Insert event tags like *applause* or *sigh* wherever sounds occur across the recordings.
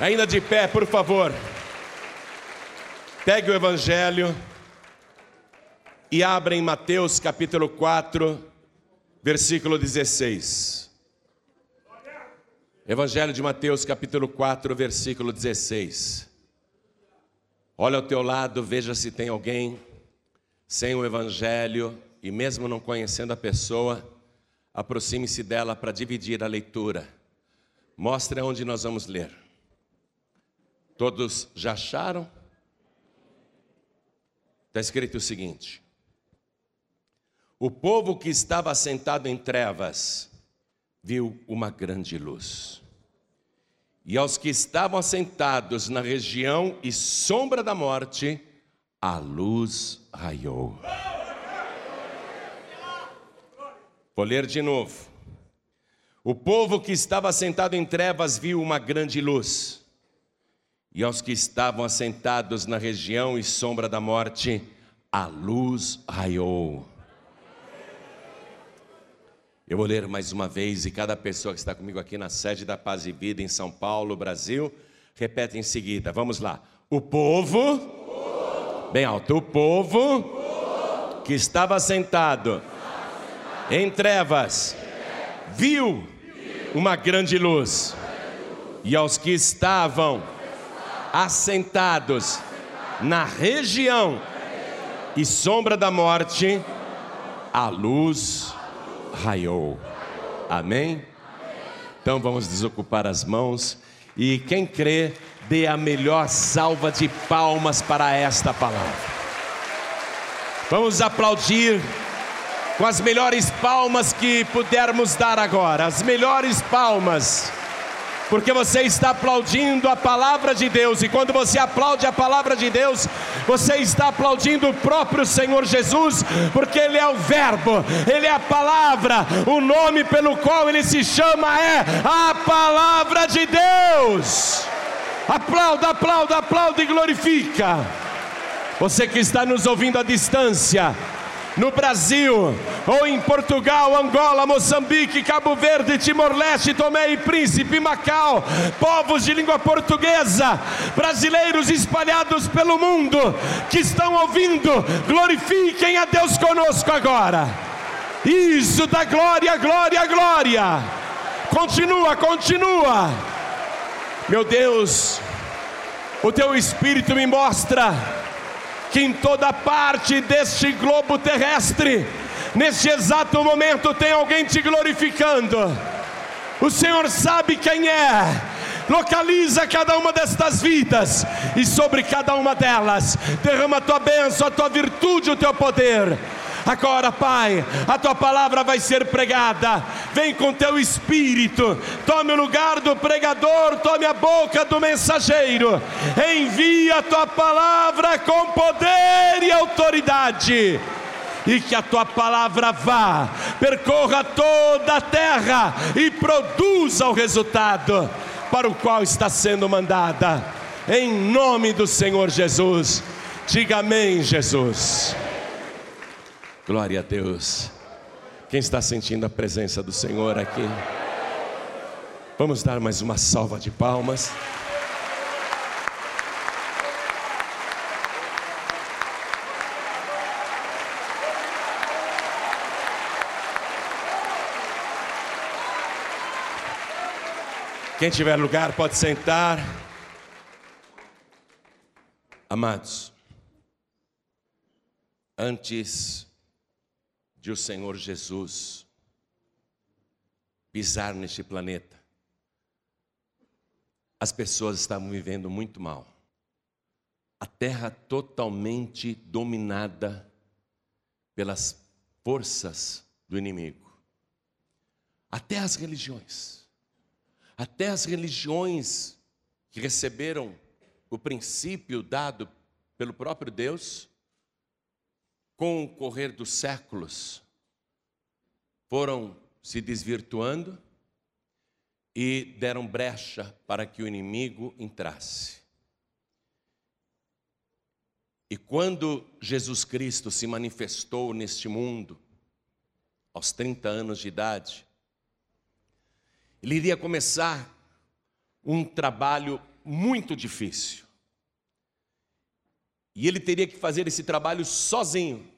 Ainda de pé, por favor. Pegue o Evangelho e abra em Mateus capítulo 4, versículo 16. Evangelho de Mateus capítulo 4, versículo 16. Olha ao teu lado, veja se tem alguém sem o Evangelho e mesmo não conhecendo a pessoa, aproxime-se dela para dividir a leitura. Mostre onde nós vamos ler. Todos já acharam? Está escrito o seguinte: O povo que estava sentado em trevas viu uma grande luz. E aos que estavam assentados na região e sombra da morte, a luz raiou. Vou ler de novo. O povo que estava sentado em trevas viu uma grande luz e aos que estavam assentados na região e sombra da morte, a luz raiou. Eu vou ler mais uma vez e cada pessoa que está comigo aqui na sede da Paz e Vida em São Paulo, Brasil, repete em seguida. Vamos lá. O povo, bem alto, o povo, que estava sentado em trevas, viu uma grande luz. E aos que estavam assentados na região e sombra da morte, a luz raiou. Amém? Então vamos desocupar as mãos e quem crê, dê a melhor salva de palmas para esta palavra. Vamos aplaudir com as melhores palmas que pudermos dar agora, as melhores palmas porque você está aplaudindo a palavra de Deus, e quando você aplaude a palavra de Deus, você está aplaudindo o próprio Senhor Jesus, porque Ele é o Verbo, Ele é a palavra, o nome pelo qual Ele se chama é a palavra de Deus. Aplauda, aplauda, aplauda e glorifica. Você que está nos ouvindo à distância, no Brasil, ou em Portugal, Angola, Moçambique, Cabo Verde, Timor-Leste, Tomé e Príncipe, Macau, povos de língua portuguesa, brasileiros espalhados pelo mundo que estão ouvindo, glorifiquem a Deus conosco agora. Isso da glória, glória, glória. Continua, continua. Meu Deus, o teu espírito me mostra que em toda parte deste globo terrestre, neste exato momento, tem alguém te glorificando. O Senhor sabe quem é, localiza cada uma destas vidas e sobre cada uma delas derrama a tua bênção, a tua virtude, o teu poder. Agora, Pai, a tua palavra vai ser pregada. Vem com teu espírito. Tome o lugar do pregador, tome a boca do mensageiro. Envia a tua palavra com poder e autoridade e que a tua palavra vá, percorra toda a terra e produza o resultado para o qual está sendo mandada, em nome do Senhor Jesus. Diga amém, Jesus. Glória a Deus. Quem está sentindo a presença do Senhor aqui? Vamos dar mais uma salva de palmas. Quem tiver lugar pode sentar. Amados, antes de o Senhor Jesus pisar neste planeta, as pessoas estavam vivendo muito mal. A terra totalmente dominada pelas forças do inimigo. Até as religiões. Até as religiões que receberam o princípio dado pelo próprio Deus com o correr dos séculos, foram se desvirtuando e deram brecha para que o inimigo entrasse. E quando Jesus Cristo se manifestou neste mundo, aos 30 anos de idade, ele iria começar um trabalho muito difícil. E ele teria que fazer esse trabalho sozinho.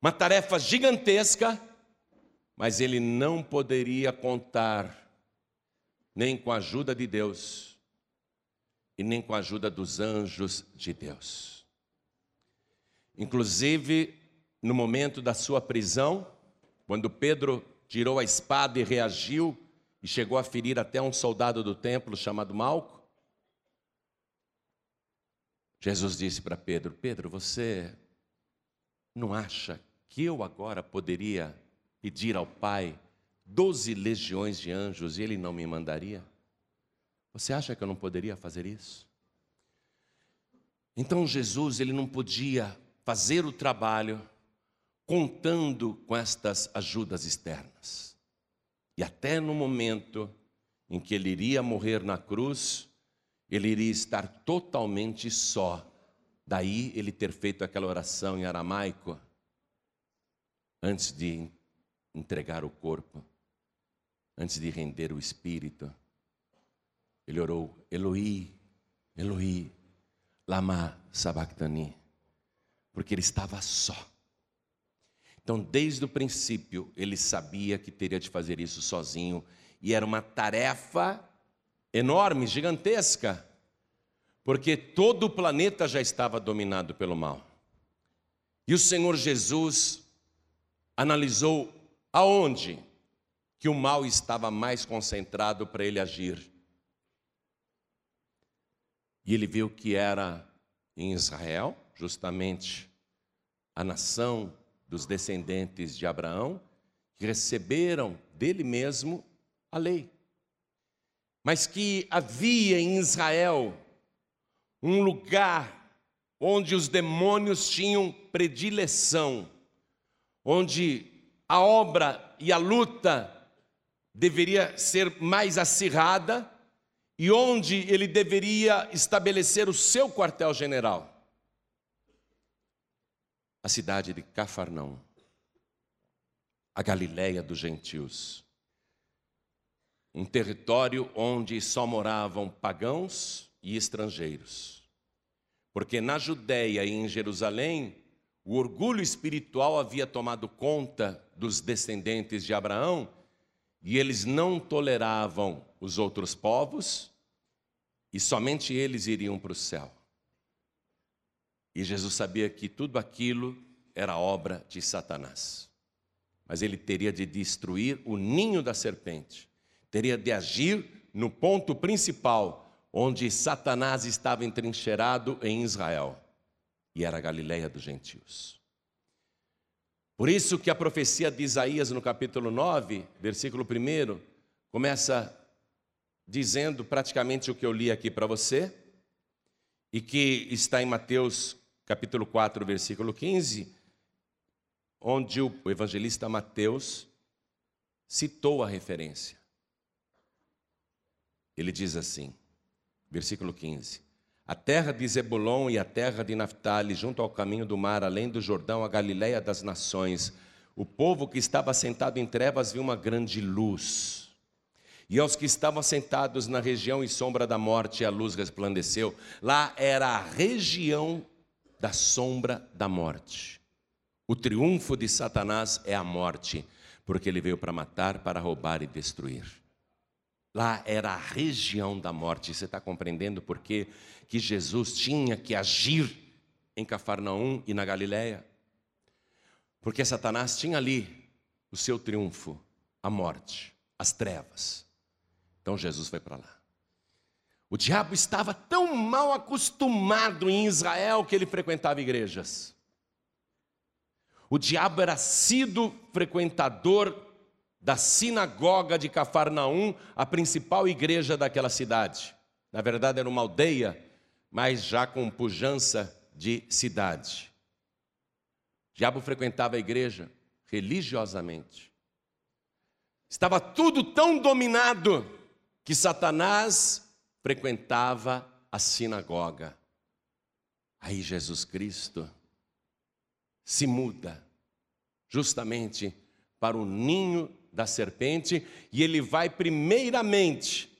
Uma tarefa gigantesca, mas ele não poderia contar nem com a ajuda de Deus e nem com a ajuda dos anjos de Deus. Inclusive, no momento da sua prisão, quando Pedro tirou a espada e reagiu e chegou a ferir até um soldado do templo chamado Malco, Jesus disse para Pedro: Pedro, você não acha que eu agora poderia pedir ao Pai doze legiões de anjos e Ele não me mandaria? Você acha que eu não poderia fazer isso? Então Jesus, ele não podia fazer o trabalho contando com estas ajudas externas. E até no momento em que ele iria morrer na cruz, ele iria estar totalmente só. Daí ele ter feito aquela oração em aramaico, antes de entregar o corpo, antes de render o espírito. Ele orou: Eloi, Eloi, lama sabachthani, porque ele estava só. Então, desde o princípio, ele sabia que teria de fazer isso sozinho, e era uma tarefa enorme, gigantesca, porque todo o planeta já estava dominado pelo mal. E o Senhor Jesus analisou aonde que o mal estava mais concentrado para ele agir. E ele viu que era em Israel, justamente a nação dos descendentes de Abraão, que receberam dele mesmo a lei. Mas que havia em Israel um lugar onde os demônios tinham predileção, onde a obra e a luta deveria ser mais acirrada e onde ele deveria estabelecer o seu quartel-general a cidade de Cafarnaum, a Galiléia dos gentios. Um território onde só moravam pagãos e estrangeiros. Porque na Judéia e em Jerusalém, o orgulho espiritual havia tomado conta dos descendentes de Abraão e eles não toleravam os outros povos e somente eles iriam para o céu. E Jesus sabia que tudo aquilo era obra de Satanás. Mas ele teria de destruir o ninho da serpente, teria de agir no ponto principal, onde Satanás estava entrincheirado em Israel, e era a Galileia dos gentios. Por isso que a profecia de Isaías no capítulo 9, versículo 1, começa dizendo praticamente o que eu li aqui para você, e que está em Mateus capítulo 4, versículo 15, onde o evangelista Mateus citou a referência. Ele diz assim, versículo 15: A terra de Zebulon e a terra de Naphtali, junto ao caminho do mar, além do Jordão, a Galiléia das nações, o povo que estava sentado em trevas viu uma grande luz. E aos que estavam sentados na região e sombra da morte, a luz resplandeceu. Lá era a região da sombra da morte. O triunfo de Satanás é a morte, porque ele veio para matar, para roubar e destruir. Lá era a região da morte. Você está compreendendo por que, que Jesus tinha que agir em Cafarnaum e na Galiléia? Porque Satanás tinha ali o seu triunfo, a morte, as trevas. Então Jesus foi para lá. O diabo estava tão mal acostumado em Israel que ele frequentava igrejas. O diabo era sido frequentador da sinagoga de Cafarnaum, a principal igreja daquela cidade. Na verdade, era uma aldeia, mas já com pujança de cidade. Diabo frequentava a igreja religiosamente. Estava tudo tão dominado que Satanás frequentava a sinagoga. Aí Jesus Cristo se muda justamente para o ninho da serpente e ele vai primeiramente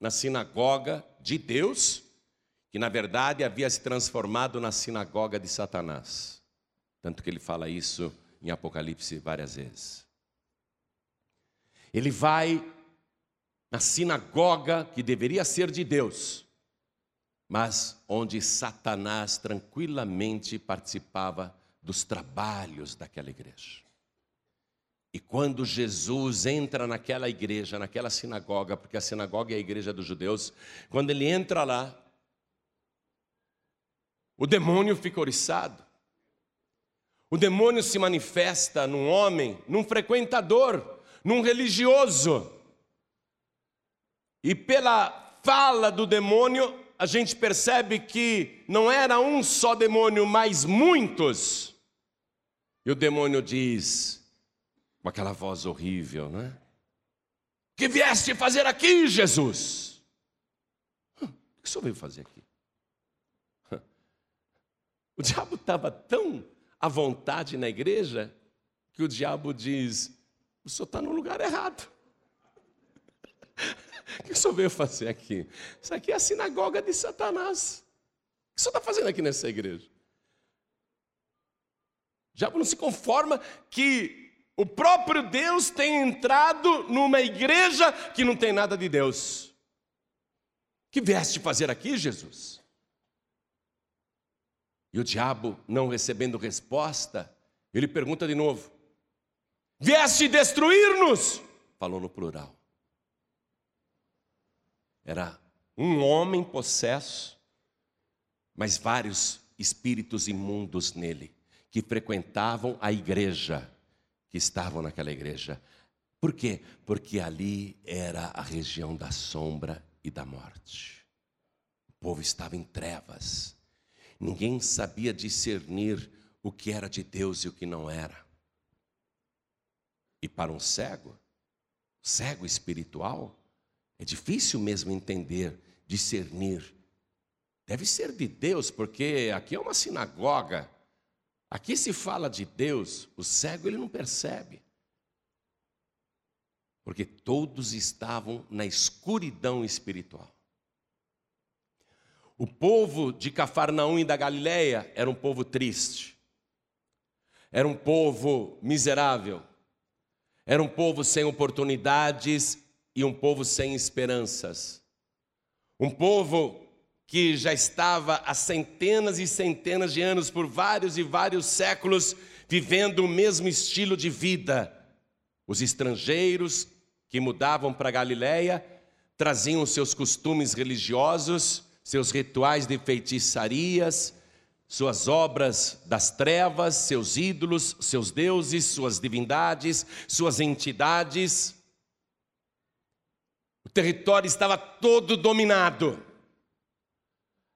na sinagoga de Deus, que na verdade havia se transformado na sinagoga de Satanás. Tanto que ele fala isso em Apocalipse várias vezes. Ele vai na sinagoga que deveria ser de Deus, mas onde Satanás tranquilamente participava dos trabalhos daquela igreja. E quando Jesus entra naquela igreja, naquela sinagoga, porque a sinagoga é a igreja dos judeus, quando ele entra lá, o demônio fica oriçado. O demônio se manifesta num homem, num frequentador, num religioso. E pela fala do demônio, a gente percebe que não era um só demônio, mas muitos. E o demônio diz, com aquela voz horrível, né? Que vieste fazer aqui, Jesus? O que o senhor veio fazer aqui? O diabo estava tão à vontade na igreja que o diabo diz: o senhor está no lugar errado. O *laughs* que o senhor veio fazer aqui? Isso aqui é a sinagoga de Satanás. O que o senhor está fazendo aqui nessa igreja? O diabo não se conforma que o próprio Deus tem entrado numa igreja que não tem nada de Deus. Que vieste fazer aqui, Jesus? E o diabo, não recebendo resposta, ele pergunta de novo: Vieste destruir-nos? Falou no plural. Era um homem possesso, mas vários espíritos imundos nele, que frequentavam a igreja, que estavam naquela igreja. Por quê? Porque ali era a região da sombra e da morte. O povo estava em trevas. Ninguém sabia discernir o que era de Deus e o que não era. E para um cego, cego espiritual, é difícil mesmo entender, discernir. Deve ser de Deus, porque aqui é uma sinagoga. Aqui se fala de Deus, o cego ele não percebe. Porque todos estavam na escuridão espiritual. O povo de Cafarnaum e da Galileia era um povo triste. Era um povo miserável. Era um povo sem oportunidades e um povo sem esperanças. Um povo que já estava há centenas e centenas de anos, por vários e vários séculos, vivendo o mesmo estilo de vida. Os estrangeiros que mudavam para Galiléia traziam seus costumes religiosos, seus rituais de feitiçarias, suas obras das trevas, seus ídolos, seus deuses, suas divindades, suas entidades. O território estava todo dominado.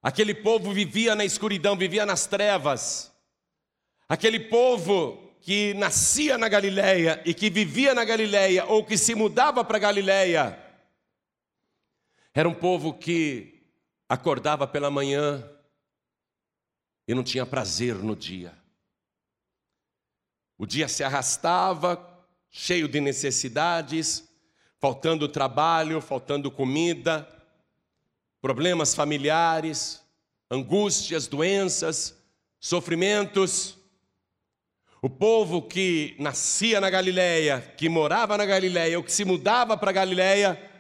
Aquele povo vivia na escuridão, vivia nas trevas. Aquele povo que nascia na Galileia e que vivia na Galileia ou que se mudava para Galileia, era um povo que acordava pela manhã e não tinha prazer no dia. O dia se arrastava, cheio de necessidades, faltando trabalho, faltando comida, problemas familiares, angústias, doenças, sofrimentos. O povo que nascia na Galileia, que morava na Galileia, ou que se mudava para a Galileia,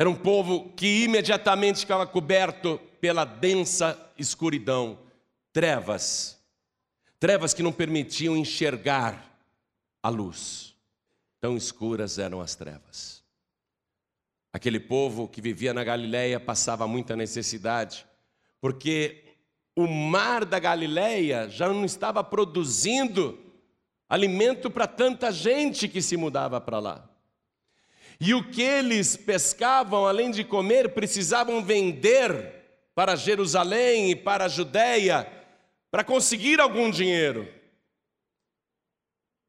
era um povo que imediatamente ficava coberto pela densa escuridão, trevas, trevas que não permitiam enxergar a luz. Tão escuras eram as trevas. Aquele povo que vivia na Galileia passava muita necessidade, porque o mar da Galileia já não estava produzindo alimento para tanta gente que se mudava para lá. E o que eles pescavam, além de comer, precisavam vender para Jerusalém e para a Judéia para conseguir algum dinheiro.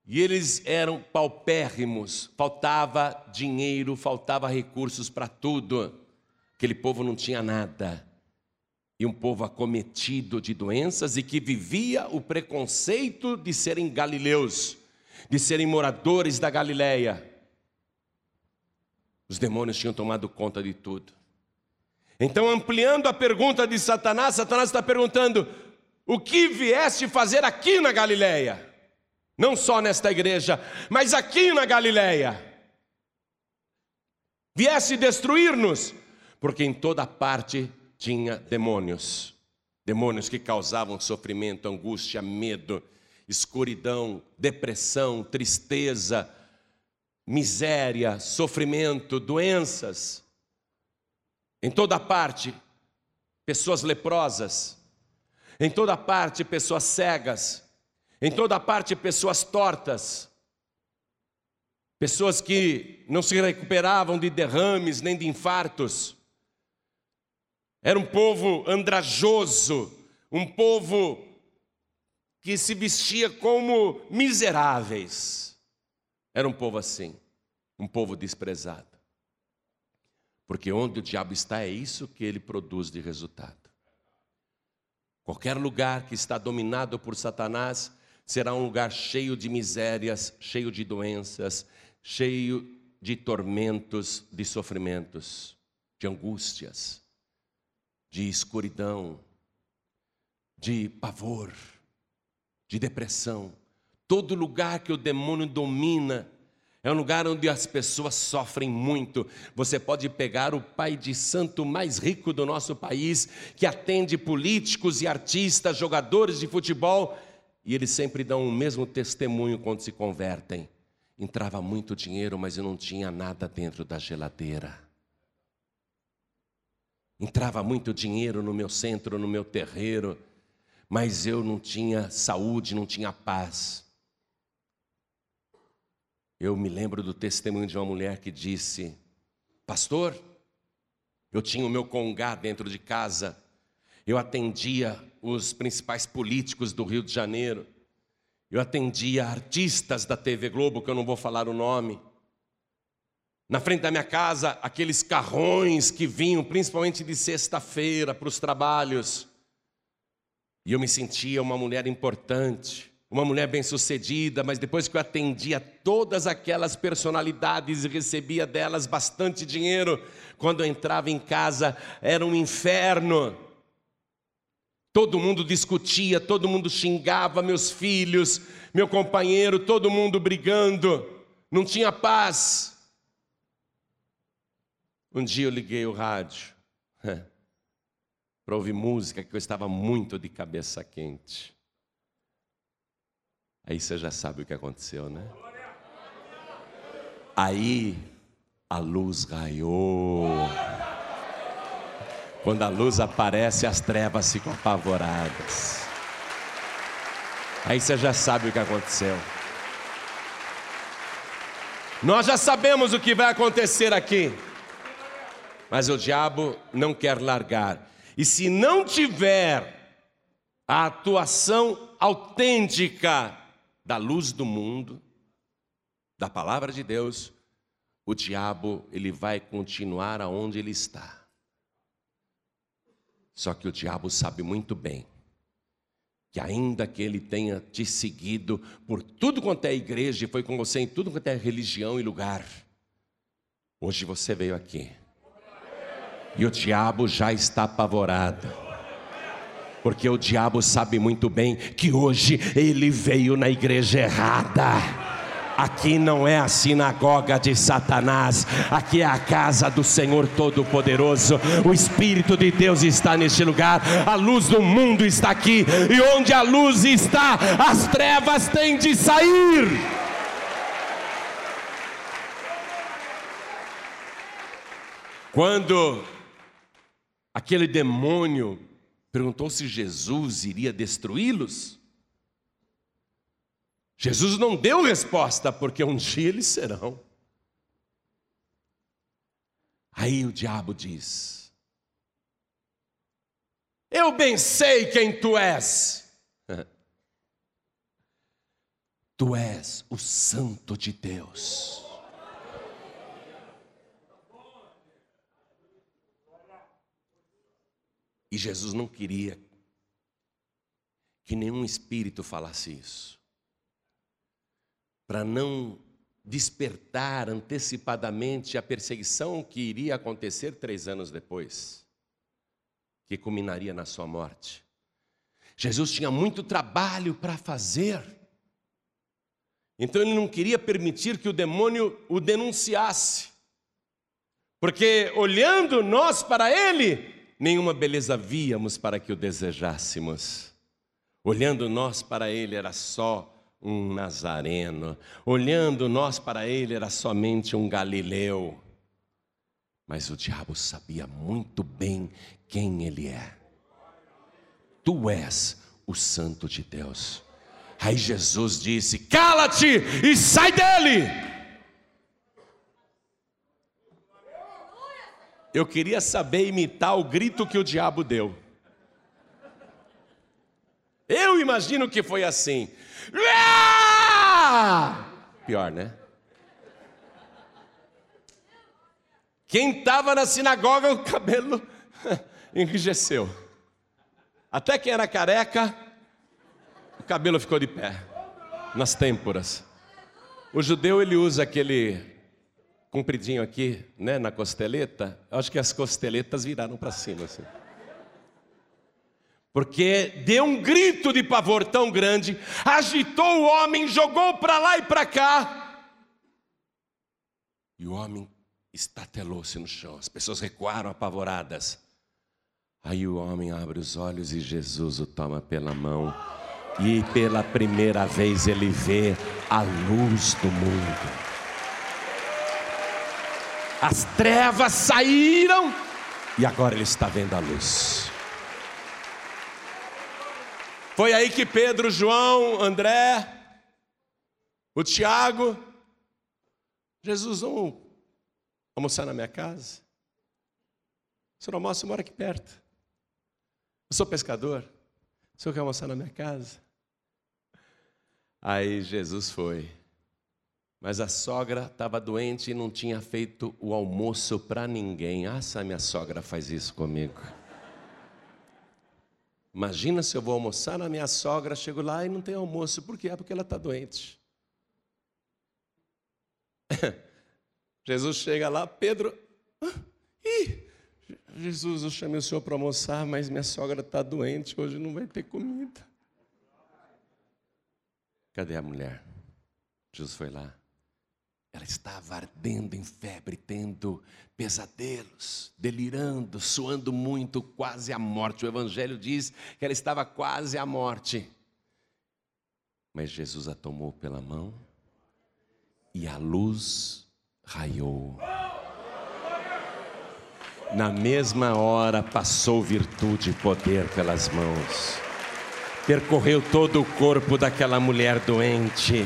E eles eram paupérrimos, faltava dinheiro, faltava recursos para tudo. Aquele povo não tinha nada. E um povo acometido de doenças e que vivia o preconceito de serem galileus, de serem moradores da Galileia. Os demônios tinham tomado conta de tudo. Então, ampliando a pergunta de Satanás, Satanás está perguntando: o que vieste fazer aqui na Galileia? Não só nesta igreja, mas aqui na Galileia. Viesse destruir-nos, porque em toda parte tinha demônios. Demônios que causavam sofrimento, angústia, medo, escuridão, depressão, tristeza, miséria, sofrimento, doenças. Em toda parte, pessoas leprosas. Em toda parte, pessoas cegas. Em toda parte, pessoas tortas. Pessoas que não se recuperavam de derrames nem de infartos. Era um povo andrajoso, um povo que se vestia como miseráveis. Era um povo assim, um povo desprezado. Porque onde o diabo está, é isso que ele produz de resultado. Qualquer lugar que está dominado por Satanás será um lugar cheio de misérias, cheio de doenças, cheio de tormentos, de sofrimentos, de angústias, de escuridão, de pavor de depressão. Todo lugar que o demônio domina é um lugar onde as pessoas sofrem muito. Você pode pegar o pai de santo mais rico do nosso país, que atende políticos e artistas, jogadores de futebol, e eles sempre dão o mesmo testemunho quando se convertem. Entrava muito dinheiro, mas eu não tinha nada dentro da geladeira. Entrava muito dinheiro no meu centro, no meu terreiro, mas eu não tinha saúde, não tinha paz. Eu me lembro do testemunho de uma mulher que disse: Pastor, eu tinha o meu congá dentro de casa, eu atendia os principais políticos do Rio de Janeiro, eu atendia artistas da TV Globo, que eu não vou falar o nome. Na frente da minha casa, aqueles carrões que vinham, principalmente de sexta-feira, para os trabalhos. E eu me sentia uma mulher importante, uma mulher bem-sucedida, mas depois que eu atendia todas aquelas personalidades e recebia delas bastante dinheiro, quando eu entrava em casa era um inferno. Todo mundo discutia, todo mundo xingava meus filhos, meu companheiro, todo mundo brigando, não tinha paz. Um dia eu liguei o rádio. *laughs* para ouvir música que eu estava muito de cabeça quente. Aí você já sabe o que aconteceu, né? Aí a luz raiou. Quando a luz aparece, as trevas ficam apavoradas. Aí você já sabe o que aconteceu. Nós já sabemos o que vai acontecer aqui. Mas o diabo não quer largar. E se não tiver a atuação autêntica da luz do mundo, da palavra de Deus, o diabo ele vai continuar aonde ele está. Só que o diabo sabe muito bem que ainda que ele tenha te seguido por tudo quanto é igreja e foi com você em tudo quanto é religião e lugar, hoje você veio aqui e o diabo já está apavorado. Porque o diabo sabe muito bem que hoje ele veio na igreja errada. Aqui não é a sinagoga de Satanás, aqui é a casa do Senhor Todo-Poderoso. O Espírito de Deus está neste lugar, a luz do mundo está aqui, e onde a luz está, as trevas têm de sair. Quando Aquele demônio perguntou se Jesus iria destruí-los. Jesus não deu resposta, porque um dia eles serão. Aí o diabo diz: Eu bem sei quem tu és. *laughs* Tu és o Santo de Deus. E Jesus não queria que nenhum espírito falasse isso. Para não despertar antecipadamente a perseguição que iria acontecer três anos depois, que culminaria na sua morte. Jesus tinha muito trabalho para fazer. Então ele não queria permitir que o demônio o denunciasse. Porque olhando nós para ele, nenhuma beleza víamos para que o desejássemos. Olhando nós para ele era só um nazareno. Olhando nós para ele era somente um galileu. Mas o diabo sabia muito bem quem ele é. Tu és o Santo de Deus. Aí Jesus disse: Cala-te e sai dele. Eu queria saber imitar o grito que o diabo deu. Eu imagino que foi assim. Pior, né? Quem estava na sinagoga, o cabelo *laughs* enrijeceu. Até quem era careca, o cabelo ficou de pé, nas têmporas. O judeu, ele usa aquele compridinho aqui, né, na costeleta. Acho que as costeletas viraram para cima, assim porque deu um grito de pavor tão grande, agitou o homem, jogou para lá e para cá. E o homem estatelou-se no chão, as pessoas recuaram apavoradas. Aí o homem abre os olhos e Jesus o toma pela mão, e pela primeira vez ele vê a luz do mundo. As trevas saíram e agora ele está vendo a luz. Foi aí que Pedro, João, André, o Tiago, Jesus, vamos almoçar na minha casa? O senhor almoça, mora aqui perto. Eu sou pescador. O senhor quer almoçar na minha casa? Aí Jesus foi. Mas a sogra estava doente e não tinha feito o almoço para ninguém. Ah, minha sogra faz isso comigo. Imagina se eu vou almoçar na minha sogra, chego lá e não tem almoço. Por quê? É porque ela está doente. *laughs* Jesus chega lá, Pedro. Ah, ih, Jesus, eu chamei o senhor para almoçar, mas minha sogra está doente, hoje não vai ter comida. Cadê a mulher? Jesus foi lá. Ela estava ardendo em febre, tendo pesadelos, delirando, suando muito, quase à morte. O Evangelho diz que ela estava quase à morte. Mas Jesus a tomou pela mão e a luz raiou. Na mesma hora passou virtude e poder pelas mãos, percorreu todo o corpo daquela mulher doente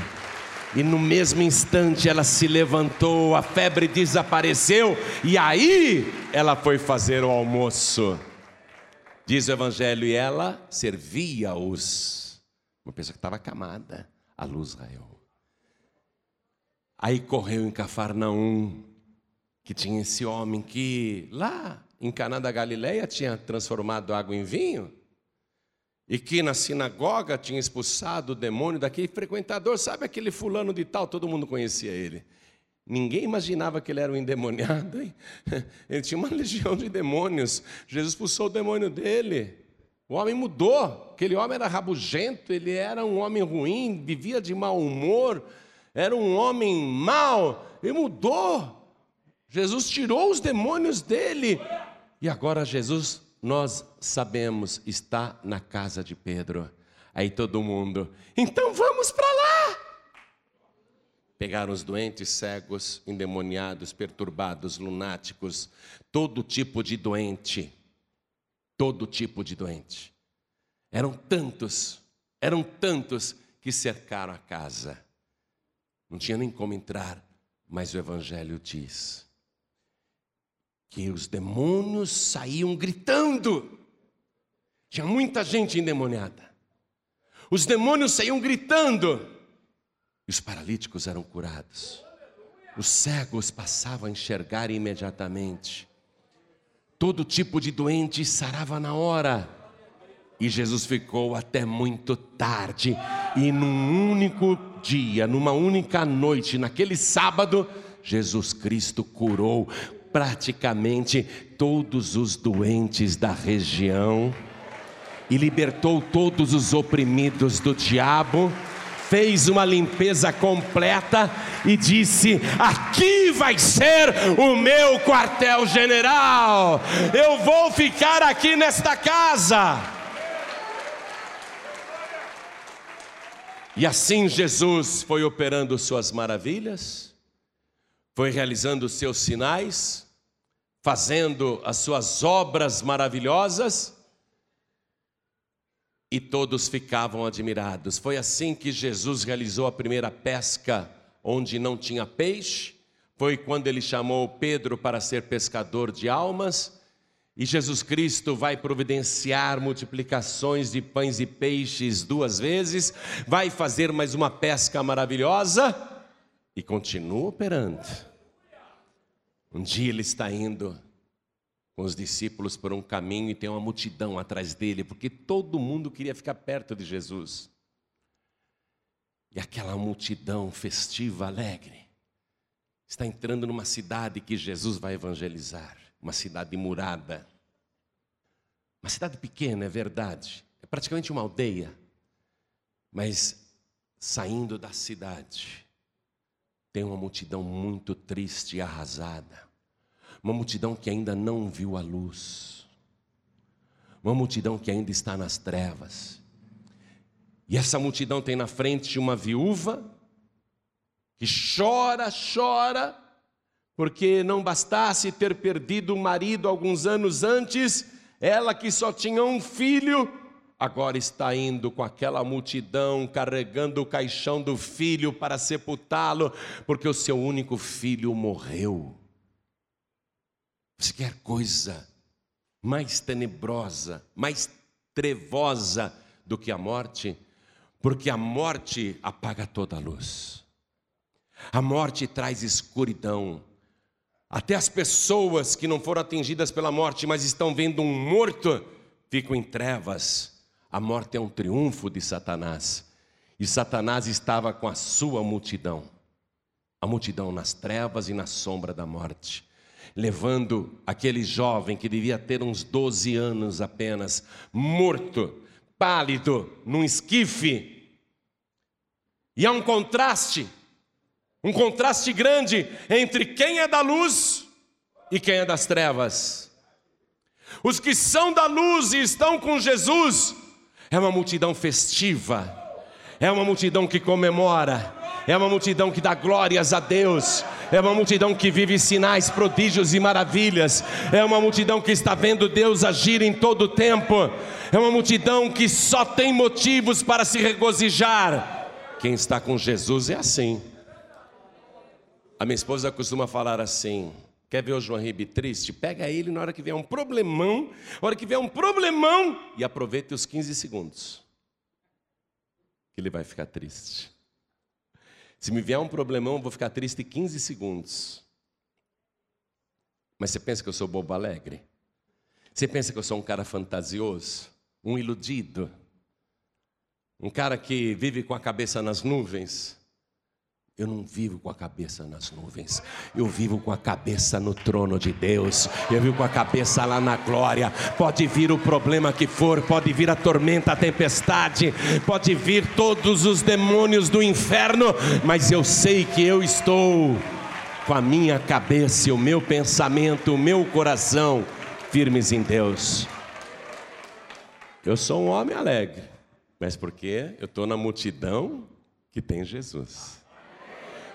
e no mesmo instante ela se levantou, a febre desapareceu, e aí ela foi fazer o almoço. Diz o Evangelho, e ela servia-os. Uma pessoa que estava acamada, a luz raiou. Aí correu em Cafarnaum, que tinha esse homem que lá em Caná da Galileia tinha transformado água em vinho e que na sinagoga tinha expulsado o demônio daquele frequentador, sabe aquele fulano de tal, todo mundo conhecia ele. Ninguém imaginava que ele era um endemoniado, hein? *laughs* Ele tinha uma legião de demônios. Jesus expulsou o demônio dele. O homem mudou. Aquele homem era rabugento, ele era um homem ruim, vivia de mau humor, era um homem mau, e mudou. Jesus tirou os demônios dele. E agora Jesus nós sabemos, está na casa de Pedro. Aí todo mundo, então vamos para lá. Pegaram os doentes, cegos, endemoniados, perturbados, lunáticos, todo tipo de doente. Todo tipo de doente. Eram tantos, eram tantos que cercaram a casa. Não tinha nem como entrar, mas o Evangelho diz que os demônios saíam gritando. Tinha muita gente endemoniada. Os demônios saíam gritando. E os paralíticos eram curados. Os cegos passavam a enxergar imediatamente. Todo tipo de doente sarava na hora. E Jesus ficou até muito tarde. E num único dia, numa única noite, naquele sábado, Jesus Cristo curou praticamente todos os doentes da região e libertou todos os oprimidos do diabo fez uma limpeza completa e disse: Aqui vai ser o meu quartel-general, eu vou ficar aqui nesta casa. E assim Jesus foi operando suas maravilhas, foi realizando seus sinais, fazendo as suas obras maravilhosas, e todos ficavam admirados. Foi assim que Jesus realizou a primeira pesca onde não tinha peixe. Foi quando ele chamou Pedro para ser pescador de almas. E Jesus Cristo vai providenciar multiplicações de pães e peixes duas vezes, vai fazer mais uma pesca maravilhosa e continua operando. Um dia ele está indo com os discípulos por um caminho e tem uma multidão atrás dele, porque todo mundo queria ficar perto de Jesus. E aquela multidão festiva, alegre, está entrando numa cidade que Jesus vai evangelizar, uma cidade murada. Uma cidade pequena, é verdade, é praticamente uma aldeia, mas saindo da cidade, tem uma multidão muito triste e arrasada uma multidão que ainda não viu a luz, uma multidão que ainda está nas trevas. E essa multidão tem na frente uma viúva que chora, chora, porque não bastasse ter perdido o marido alguns anos antes, ela que só tinha um filho, agora está indo com aquela multidão, carregando o caixão do filho para sepultá-lo, porque o seu único filho morreu. Você quer coisa mais tenebrosa, mais trevosa do que a morte? Porque a morte apaga toda a luz. A morte traz escuridão. Até as pessoas que não foram atingidas pela morte, mas estão vendo um morto, ficam em trevas. A morte é um triunfo de Satanás. E Satanás estava com a sua multidão. A multidão nas trevas e na sombra da morte levando aquele jovem que devia ter uns 12 anos apenas, morto, pálido, num esquife. E há um contraste, um contraste grande entre quem é da luz e quem é das trevas. Os que são da luz e estão com Jesus é uma multidão festiva, é uma multidão que comemora, é uma multidão que dá glórias a Deus, é uma multidão que vive sinais, prodígios e maravilhas, é uma multidão que está vendo Deus agir em todo o tempo, é uma multidão que só tem motivos para se regozijar. Quem está com Jesus é assim. A minha esposa costuma falar assim: Quer ver o João Ribe triste? Pega ele na hora que vier um problemão, na hora que vier um problemão, e aproveite os 15 segundos, que ele vai ficar triste. Se me vier um problemão, eu vou ficar triste 15 segundos. Mas você pensa que eu sou bobo alegre? Você pensa que eu sou um cara fantasioso? Um iludido? Um cara que vive com a cabeça nas nuvens? Eu não vivo com a cabeça nas nuvens, eu vivo com a cabeça no trono de Deus, eu vivo com a cabeça lá na glória. Pode vir o problema que for, pode vir a tormenta, a tempestade, pode vir todos os demônios do inferno, mas eu sei que eu estou com a minha cabeça, o meu pensamento, o meu coração firmes em Deus. Eu sou um homem alegre, mas porque eu estou na multidão que tem Jesus.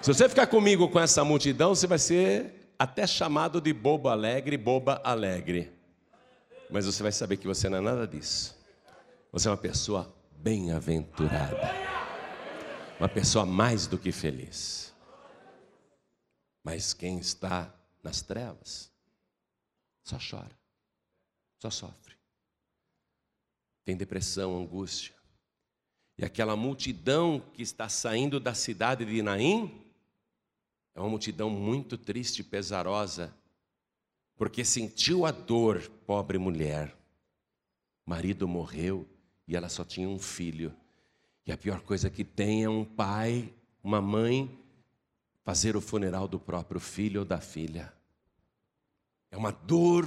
Se você ficar comigo com essa multidão, você vai ser até chamado de bobo alegre, boba alegre. Mas você vai saber que você não é nada disso. Você é uma pessoa bem-aventurada. Uma pessoa mais do que feliz. Mas quem está nas trevas só chora, só sofre. Tem depressão, angústia. E aquela multidão que está saindo da cidade de Naim é uma multidão muito triste e pesarosa, porque sentiu a dor, pobre mulher. marido morreu e ela só tinha um filho. E a pior coisa que tem é um pai uma mãe fazer o funeral do próprio filho ou da filha. É uma dor,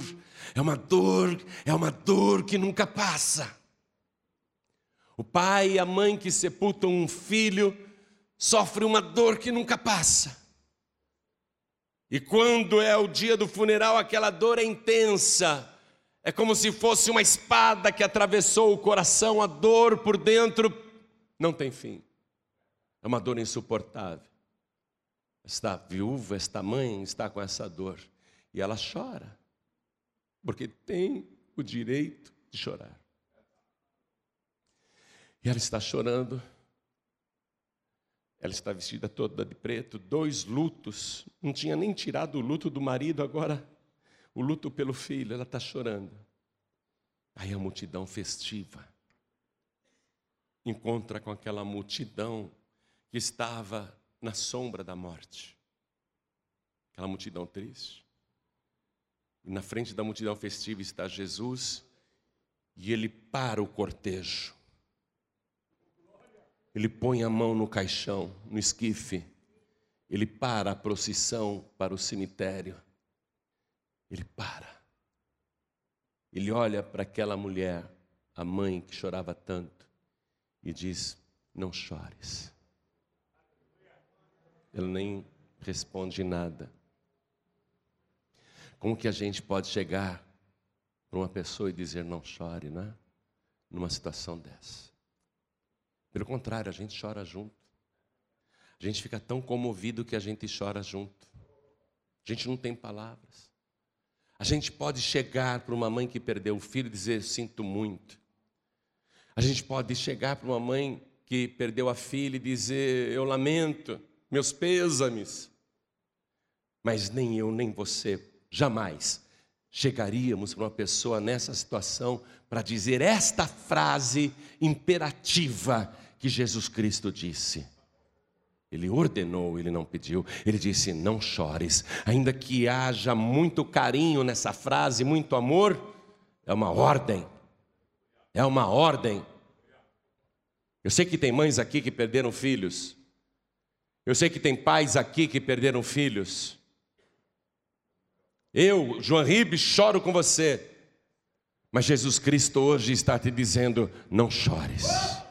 é uma dor, é uma dor que nunca passa. O pai e a mãe que sepultam um filho sofrem uma dor que nunca passa. E quando é o dia do funeral, aquela dor é intensa. É como se fosse uma espada que atravessou o coração, a dor por dentro não tem fim. É uma dor insuportável. Esta viúva, esta mãe está com essa dor e ela chora, porque tem o direito de chorar. E ela está chorando, ela está vestida toda de preto, dois lutos, não tinha nem tirado o luto do marido, agora o luto pelo filho, ela está chorando. Aí a multidão festiva encontra com aquela multidão que estava na sombra da morte. Aquela multidão triste. E na frente da multidão festiva está Jesus e ele para o cortejo. Ele põe a mão no caixão, no esquife. Ele para a procissão para o cemitério. Ele para. Ele olha para aquela mulher, a mãe que chorava tanto, e diz: Não chores. Ele nem responde nada. Como que a gente pode chegar para uma pessoa e dizer não chore, né? Numa situação dessa. Pelo contrário, a gente chora junto. A gente fica tão comovido que a gente chora junto. A gente não tem palavras. A gente pode chegar para uma mãe que perdeu o filho e dizer: Sinto muito. A gente pode chegar para uma mãe que perdeu a filha e dizer: Eu lamento meus pêsames. Mas nem eu, nem você, jamais chegaríamos para uma pessoa nessa situação para dizer esta frase imperativa que Jesus Cristo disse. Ele ordenou, ele não pediu. Ele disse: Não chores. Ainda que haja muito carinho nessa frase, muito amor, é uma ordem. É uma ordem. Eu sei que tem mães aqui que perderam filhos. Eu sei que tem pais aqui que perderam filhos. Eu, João Ribes, choro com você. Mas Jesus Cristo hoje está te dizendo: não chores.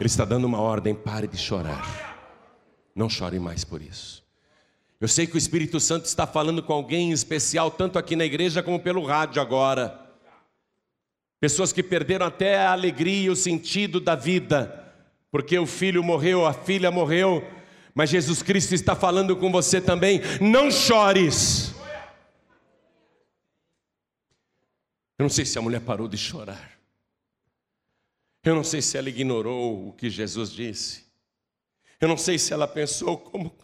Ele está dando uma ordem: pare de chorar. Não chore mais por isso. Eu sei que o Espírito Santo está falando com alguém especial, tanto aqui na igreja como pelo rádio agora. Pessoas que perderam até a alegria e o sentido da vida porque o filho morreu, a filha morreu, mas Jesus Cristo está falando com você também. Não chores. Eu não sei se a mulher parou de chorar. Eu não sei se ela ignorou o que Jesus disse. Eu não sei se ela pensou como,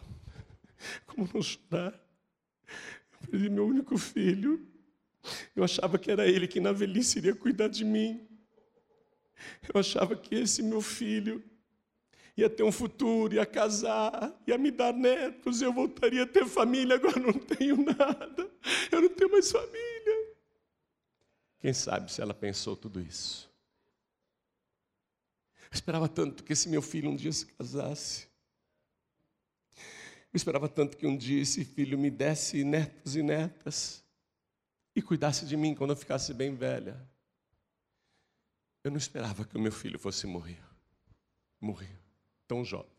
como não chorar. Eu perdi meu único filho. Eu achava que era ele que na velhice iria cuidar de mim. Eu achava que esse meu filho ia ter um futuro, ia casar, ia me dar netos, eu voltaria a ter família, agora não tenho nada, eu não tenho mais família. Quem sabe se ela pensou tudo isso? Eu esperava tanto que esse meu filho um dia se casasse. Eu esperava tanto que um dia esse filho me desse netos e netas e cuidasse de mim quando eu ficasse bem velha. Eu não esperava que o meu filho fosse morrer. Morreu tão jovem.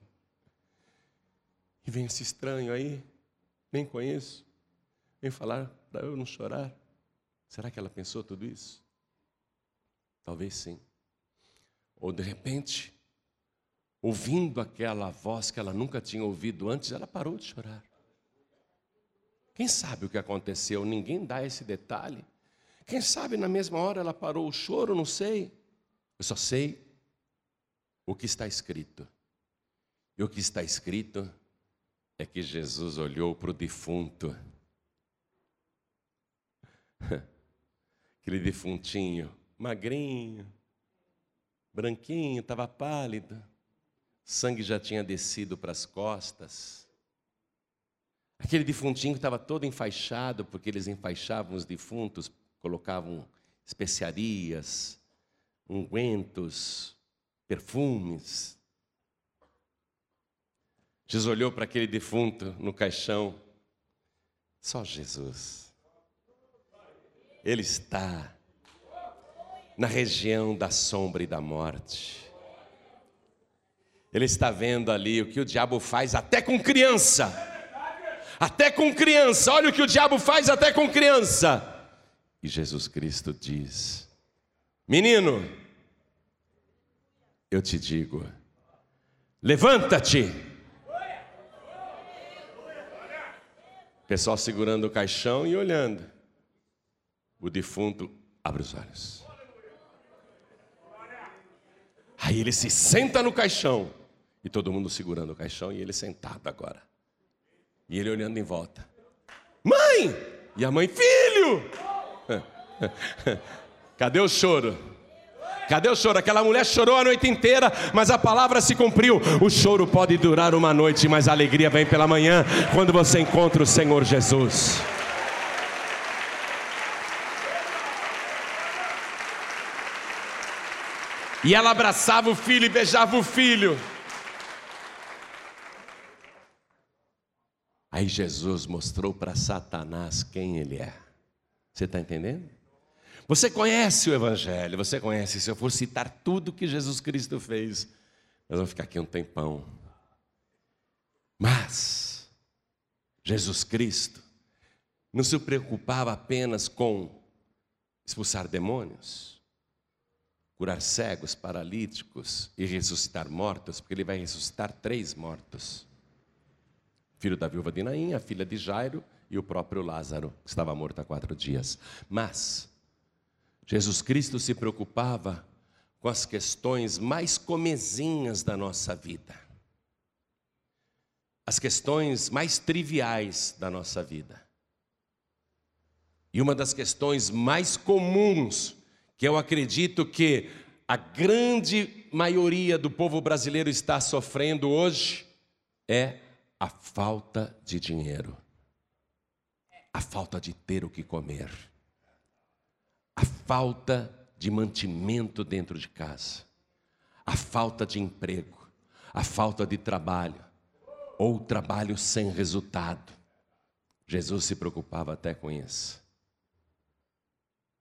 E vem esse estranho aí, nem conheço, vem falar para eu não chorar. Será que ela pensou tudo isso? Talvez sim. Ou de repente, ouvindo aquela voz que ela nunca tinha ouvido antes, ela parou de chorar. Quem sabe o que aconteceu? Ninguém dá esse detalhe. Quem sabe na mesma hora ela parou o choro, não sei. Eu só sei o que está escrito. E o que está escrito é que Jesus olhou para o defunto. *laughs* Aquele defuntinho, magrinho, branquinho, estava pálido, sangue já tinha descido para as costas. Aquele defuntinho estava todo enfaixado, porque eles enfaixavam os defuntos, colocavam especiarias, ungüentos, perfumes. Jesus olhou para aquele defunto no caixão. Só Jesus. Ele está na região da sombra e da morte. Ele está vendo ali o que o diabo faz até com criança. Até com criança. Olha o que o diabo faz até com criança. E Jesus Cristo diz: Menino, eu te digo, levanta-te. Pessoal segurando o caixão e olhando. O defunto abre os olhos. Aí ele se senta no caixão. E todo mundo segurando o caixão e ele sentado agora. E ele olhando em volta. Mãe! E a mãe, filho! *laughs* Cadê o choro? Cadê o choro? Aquela mulher chorou a noite inteira, mas a palavra se cumpriu. O choro pode durar uma noite, mas a alegria vem pela manhã, quando você encontra o Senhor Jesus. E ela abraçava o filho e beijava o filho. Aí Jesus mostrou para Satanás quem ele é. Você está entendendo? Você conhece o Evangelho, você conhece. Se eu for citar tudo que Jesus Cristo fez, nós vamos ficar aqui um tempão. Mas, Jesus Cristo não se preocupava apenas com expulsar demônios, curar cegos, paralíticos e ressuscitar mortos, porque ele vai ressuscitar três mortos: filho da viúva de Naim, a filha de Jairo e o próprio Lázaro, que estava morto há quatro dias. Mas Jesus Cristo se preocupava com as questões mais comezinhas da nossa vida, as questões mais triviais da nossa vida. E uma das questões mais comuns, que eu acredito que a grande maioria do povo brasileiro está sofrendo hoje, é a falta de dinheiro a falta de ter o que comer, a falta de mantimento dentro de casa, a falta de emprego, a falta de trabalho, ou trabalho sem resultado. Jesus se preocupava até com isso.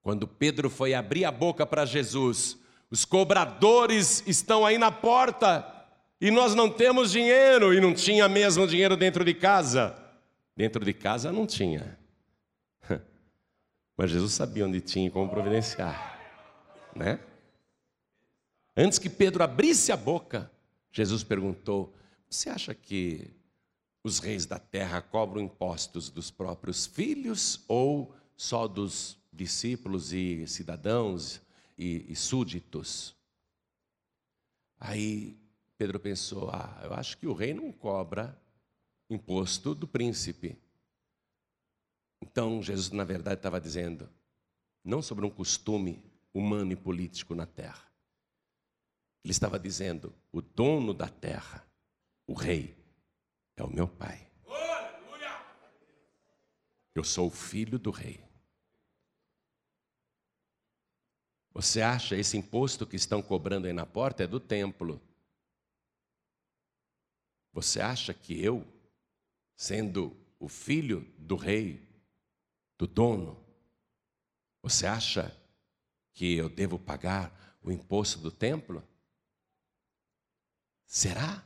Quando Pedro foi abrir a boca para Jesus, os cobradores estão aí na porta e nós não temos dinheiro, e não tinha mesmo dinheiro dentro de casa. Dentro de casa não tinha. *laughs* Mas Jesus sabia onde tinha e como providenciar, né? Antes que Pedro abrisse a boca, Jesus perguntou: Você acha que os reis da terra cobram impostos dos próprios filhos ou só dos discípulos e cidadãos e, e súditos? Aí Pedro pensou: Ah, eu acho que o rei não cobra imposto do príncipe. Então, Jesus, na verdade, estava dizendo, não sobre um costume humano e político na terra. Ele estava dizendo: o dono da terra, o rei, é o meu pai. Eu sou o filho do rei. Você acha esse imposto que estão cobrando aí na porta é do templo? Você acha que eu, sendo o filho do rei, do dono. Você acha que eu devo pagar o imposto do templo? Será?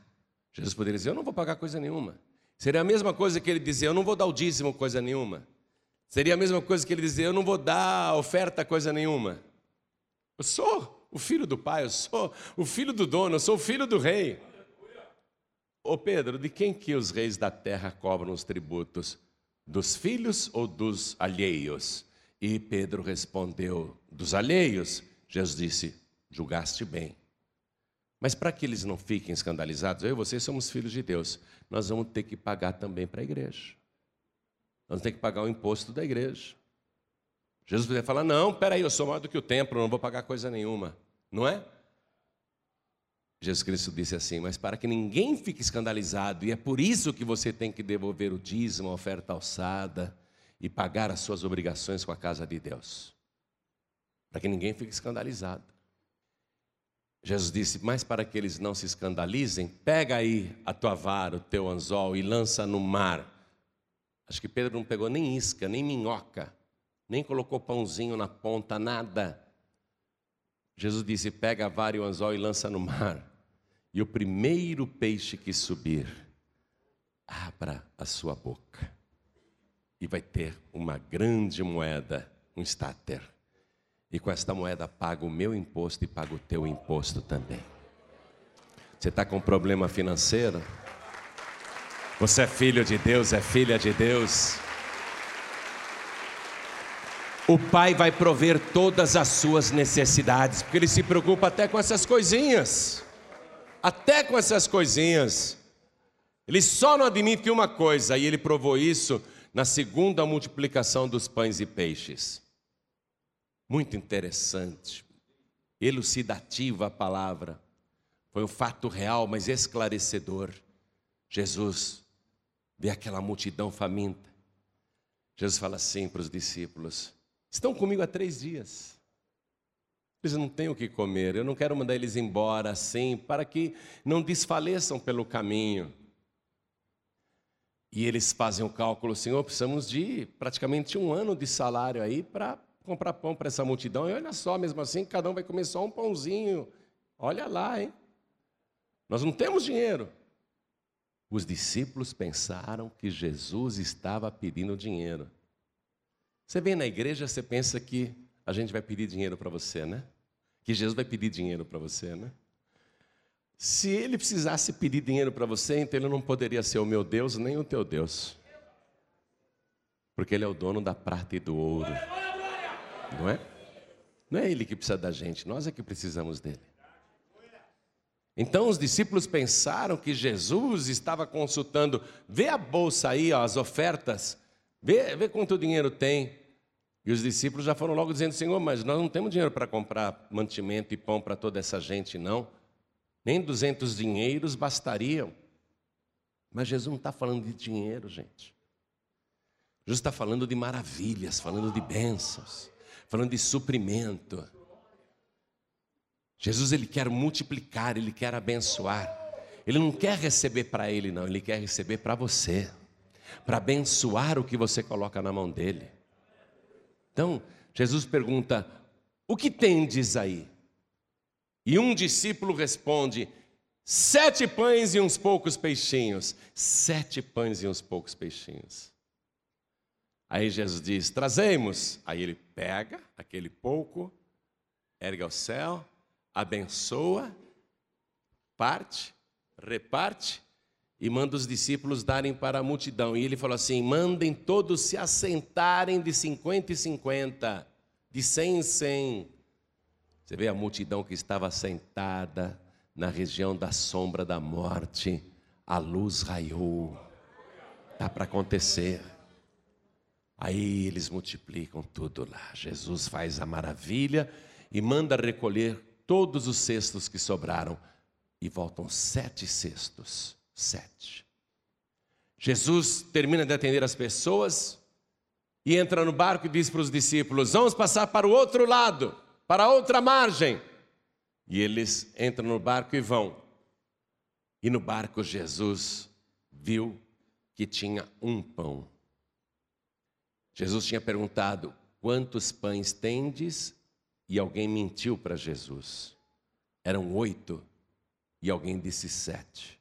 Jesus poderia dizer: Eu não vou pagar coisa nenhuma. Seria a mesma coisa que ele dizer: Eu não vou dar o dízimo coisa nenhuma. Seria a mesma coisa que ele dizer: Eu não vou dar oferta coisa nenhuma. Eu sou o filho do pai, eu sou o filho do dono, eu sou o filho do rei. Ô Pedro, de quem que os reis da terra cobram os tributos? Dos filhos ou dos alheios? E Pedro respondeu: Dos alheios. Jesus disse: Julgaste bem. Mas para que eles não fiquem escandalizados, eu e vocês somos filhos de Deus, nós vamos ter que pagar também para a igreja. Nós vamos ter que pagar o imposto da igreja. Jesus poderia falar: Não, peraí, eu sou maior do que o templo, não vou pagar coisa nenhuma. Não é? Jesus Cristo disse assim: Mas para que ninguém fique escandalizado, e é por isso que você tem que devolver o dízimo, a oferta alçada e pagar as suas obrigações com a casa de Deus. Para que ninguém fique escandalizado. Jesus disse: Mas para que eles não se escandalizem, pega aí a tua vara, o teu anzol e lança no mar. Acho que Pedro não pegou nem isca, nem minhoca, nem colocou pãozinho na ponta, nada. Jesus disse: Pega a vara e o anzol e lança no mar. E o primeiro peixe que subir, abra a sua boca. E vai ter uma grande moeda, um estáter. E com esta moeda paga o meu imposto e paga o teu imposto também. Você está com problema financeiro? Você é filho de Deus, é filha de Deus. O Pai vai prover todas as suas necessidades, porque Ele se preocupa até com essas coisinhas. Até com essas coisinhas. Ele só não admite uma coisa, e Ele provou isso na segunda multiplicação dos pães e peixes. Muito interessante, elucidativa a palavra. Foi um fato real, mas esclarecedor. Jesus vê aquela multidão faminta. Jesus fala assim para os discípulos: Estão comigo há três dias. Eles não têm o que comer. Eu não quero mandar eles embora assim, para que não desfaleçam pelo caminho. E eles fazem o cálculo, Senhor, precisamos de praticamente um ano de salário aí para comprar pão para essa multidão. E olha só, mesmo assim, cada um vai comer só um pãozinho. Olha lá, hein? Nós não temos dinheiro. Os discípulos pensaram que Jesus estava pedindo dinheiro. Você vem na igreja, você pensa que a gente vai pedir dinheiro para você, né? Que Jesus vai pedir dinheiro para você, né? Se ele precisasse pedir dinheiro para você, então ele não poderia ser o meu Deus nem o teu Deus. Porque ele é o dono da prata e do ouro. Não é? Não é ele que precisa da gente, nós é que precisamos dele. Então os discípulos pensaram que Jesus estava consultando, vê a bolsa aí, ó, as ofertas, vê, vê quanto dinheiro tem. E os discípulos já foram logo dizendo: Senhor, mas nós não temos dinheiro para comprar mantimento e pão para toda essa gente, não. Nem 200 dinheiros bastariam. Mas Jesus não está falando de dinheiro, gente. Jesus está falando de maravilhas, falando de bênçãos, falando de suprimento. Jesus ele quer multiplicar, ele quer abençoar. Ele não quer receber para ele, não, ele quer receber para você, para abençoar o que você coloca na mão dele. Então, Jesus pergunta: O que tendes aí? E um discípulo responde: Sete pães e uns poucos peixinhos. Sete pães e uns poucos peixinhos. Aí Jesus diz: Trazemos. Aí ele pega aquele pouco, ergue ao céu abençoa, parte, reparte e manda os discípulos darem para a multidão. E ele falou assim: mandem todos se assentarem de 50 em 50, de 100 em 100. Você vê a multidão que estava sentada na região da sombra da morte, a luz raiou. Está para acontecer. Aí eles multiplicam tudo lá. Jesus faz a maravilha e manda recolher todos os cestos que sobraram e voltam sete cestos. Sete. Jesus termina de atender as pessoas e entra no barco e diz para os discípulos: Vamos passar para o outro lado, para a outra margem. E eles entram no barco e vão. E no barco Jesus viu que tinha um pão. Jesus tinha perguntado: Quantos pães tendes? e alguém mentiu para Jesus. Eram oito e alguém disse sete.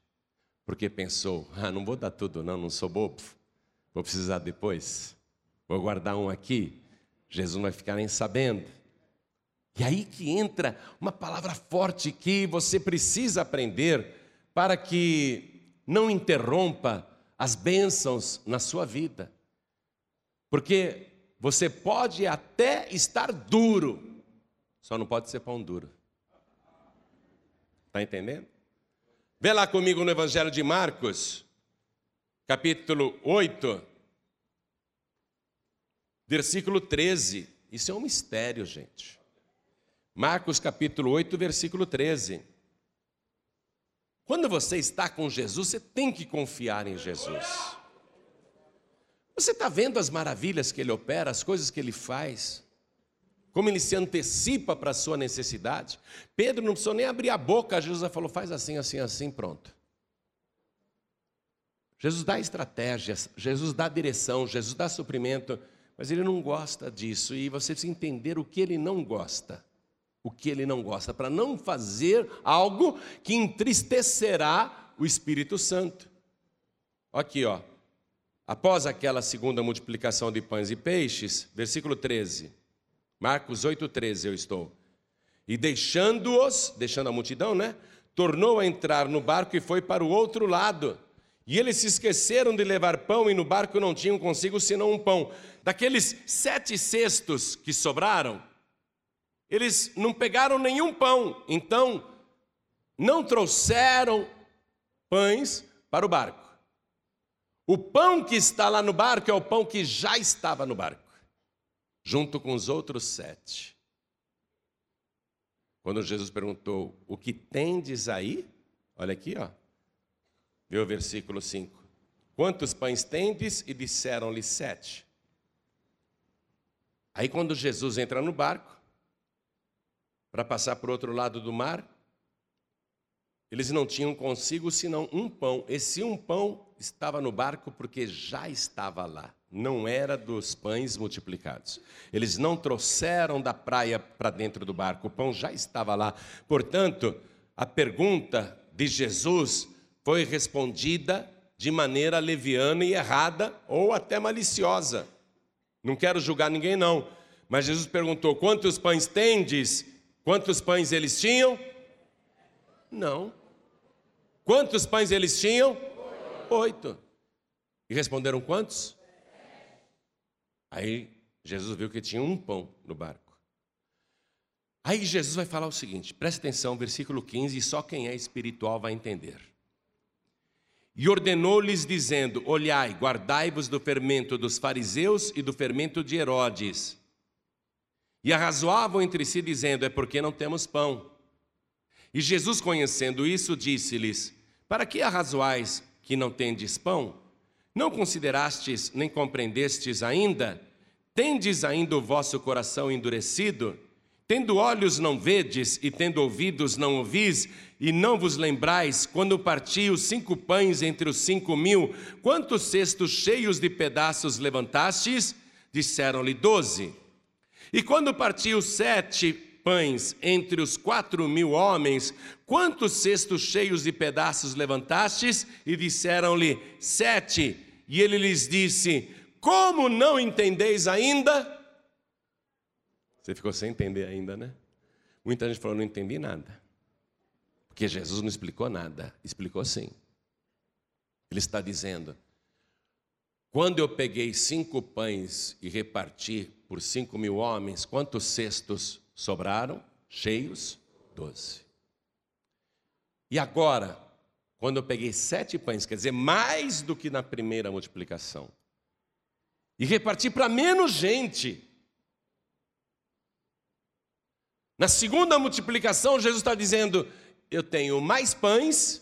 Porque pensou: ah, não vou dar tudo, não, não sou bobo. Vou precisar depois. Vou guardar um aqui. Jesus não vai ficar nem sabendo. E aí que entra uma palavra forte que você precisa aprender para que não interrompa as bênçãos na sua vida. Porque você pode até estar duro, só não pode ser pão duro. Está entendendo? Vê lá comigo no Evangelho de Marcos, capítulo 8, versículo 13. Isso é um mistério, gente. Marcos capítulo 8, versículo 13. Quando você está com Jesus, você tem que confiar em Jesus. Você está vendo as maravilhas que Ele opera, as coisas que Ele faz. Como ele se antecipa para a sua necessidade. Pedro não precisou nem abrir a boca, Jesus falou: faz assim, assim, assim, pronto. Jesus dá estratégias, Jesus dá direção, Jesus dá suprimento, mas ele não gosta disso e você precisa entender o que ele não gosta. O que ele não gosta, para não fazer algo que entristecerá o Espírito Santo. Aqui, ó. Após aquela segunda multiplicação de pães e peixes, versículo 13. Marcos 8,13 eu estou. E deixando-os, deixando a multidão, né? Tornou a entrar no barco e foi para o outro lado. E eles se esqueceram de levar pão e no barco não tinham consigo senão um pão. Daqueles sete cestos que sobraram, eles não pegaram nenhum pão, então não trouxeram pães para o barco. O pão que está lá no barco é o pão que já estava no barco junto com os outros sete. Quando Jesus perguntou: O que tendes aí? Olha aqui, ó. Vê o versículo 5. Quantos pães tendes? E disseram-lhe sete. Aí, quando Jesus entra no barco, para passar para o outro lado do mar, eles não tinham consigo senão um pão. Esse um pão estava no barco porque já estava lá não era dos pães multiplicados. Eles não trouxeram da praia para dentro do barco, o pão já estava lá. Portanto, a pergunta de Jesus foi respondida de maneira leviana e errada ou até maliciosa. Não quero julgar ninguém, não. Mas Jesus perguntou: quantos pães tendes? Quantos pães eles tinham? Não. Quantos pães eles tinham? Oito. E responderam quantos? Aí Jesus viu que tinha um pão no barco. Aí Jesus vai falar o seguinte, preste atenção, versículo 15, e só quem é espiritual vai entender. E ordenou-lhes, dizendo: Olhai, guardai-vos do fermento dos fariseus e do fermento de Herodes. E arrazoavam entre si, dizendo: É porque não temos pão. E Jesus, conhecendo isso, disse-lhes: Para que arrazoais que não tendes pão? Não considerastes nem compreendestes ainda? Tendes ainda o vosso coração endurecido? Tendo olhos não vedes, e tendo ouvidos não ouvis, e não vos lembrais, quando parti os cinco pães entre os cinco mil, quantos cestos cheios de pedaços levantastes? Disseram-lhe doze. E quando parti os sete pães entre os quatro mil homens, quantos cestos cheios de pedaços levantastes? E disseram-lhe, sete. E ele lhes disse, como não entendeis ainda? Você ficou sem entender ainda, né? Muita gente falou, não entendi nada. Porque Jesus não explicou nada. Explicou sim. Ele está dizendo, quando eu peguei cinco pães e reparti por cinco mil homens, quantos cestos sobraram cheios? Doze. E agora, quando eu peguei sete pães, quer dizer, mais do que na primeira multiplicação, e reparti para menos gente. Na segunda multiplicação, Jesus está dizendo: eu tenho mais pães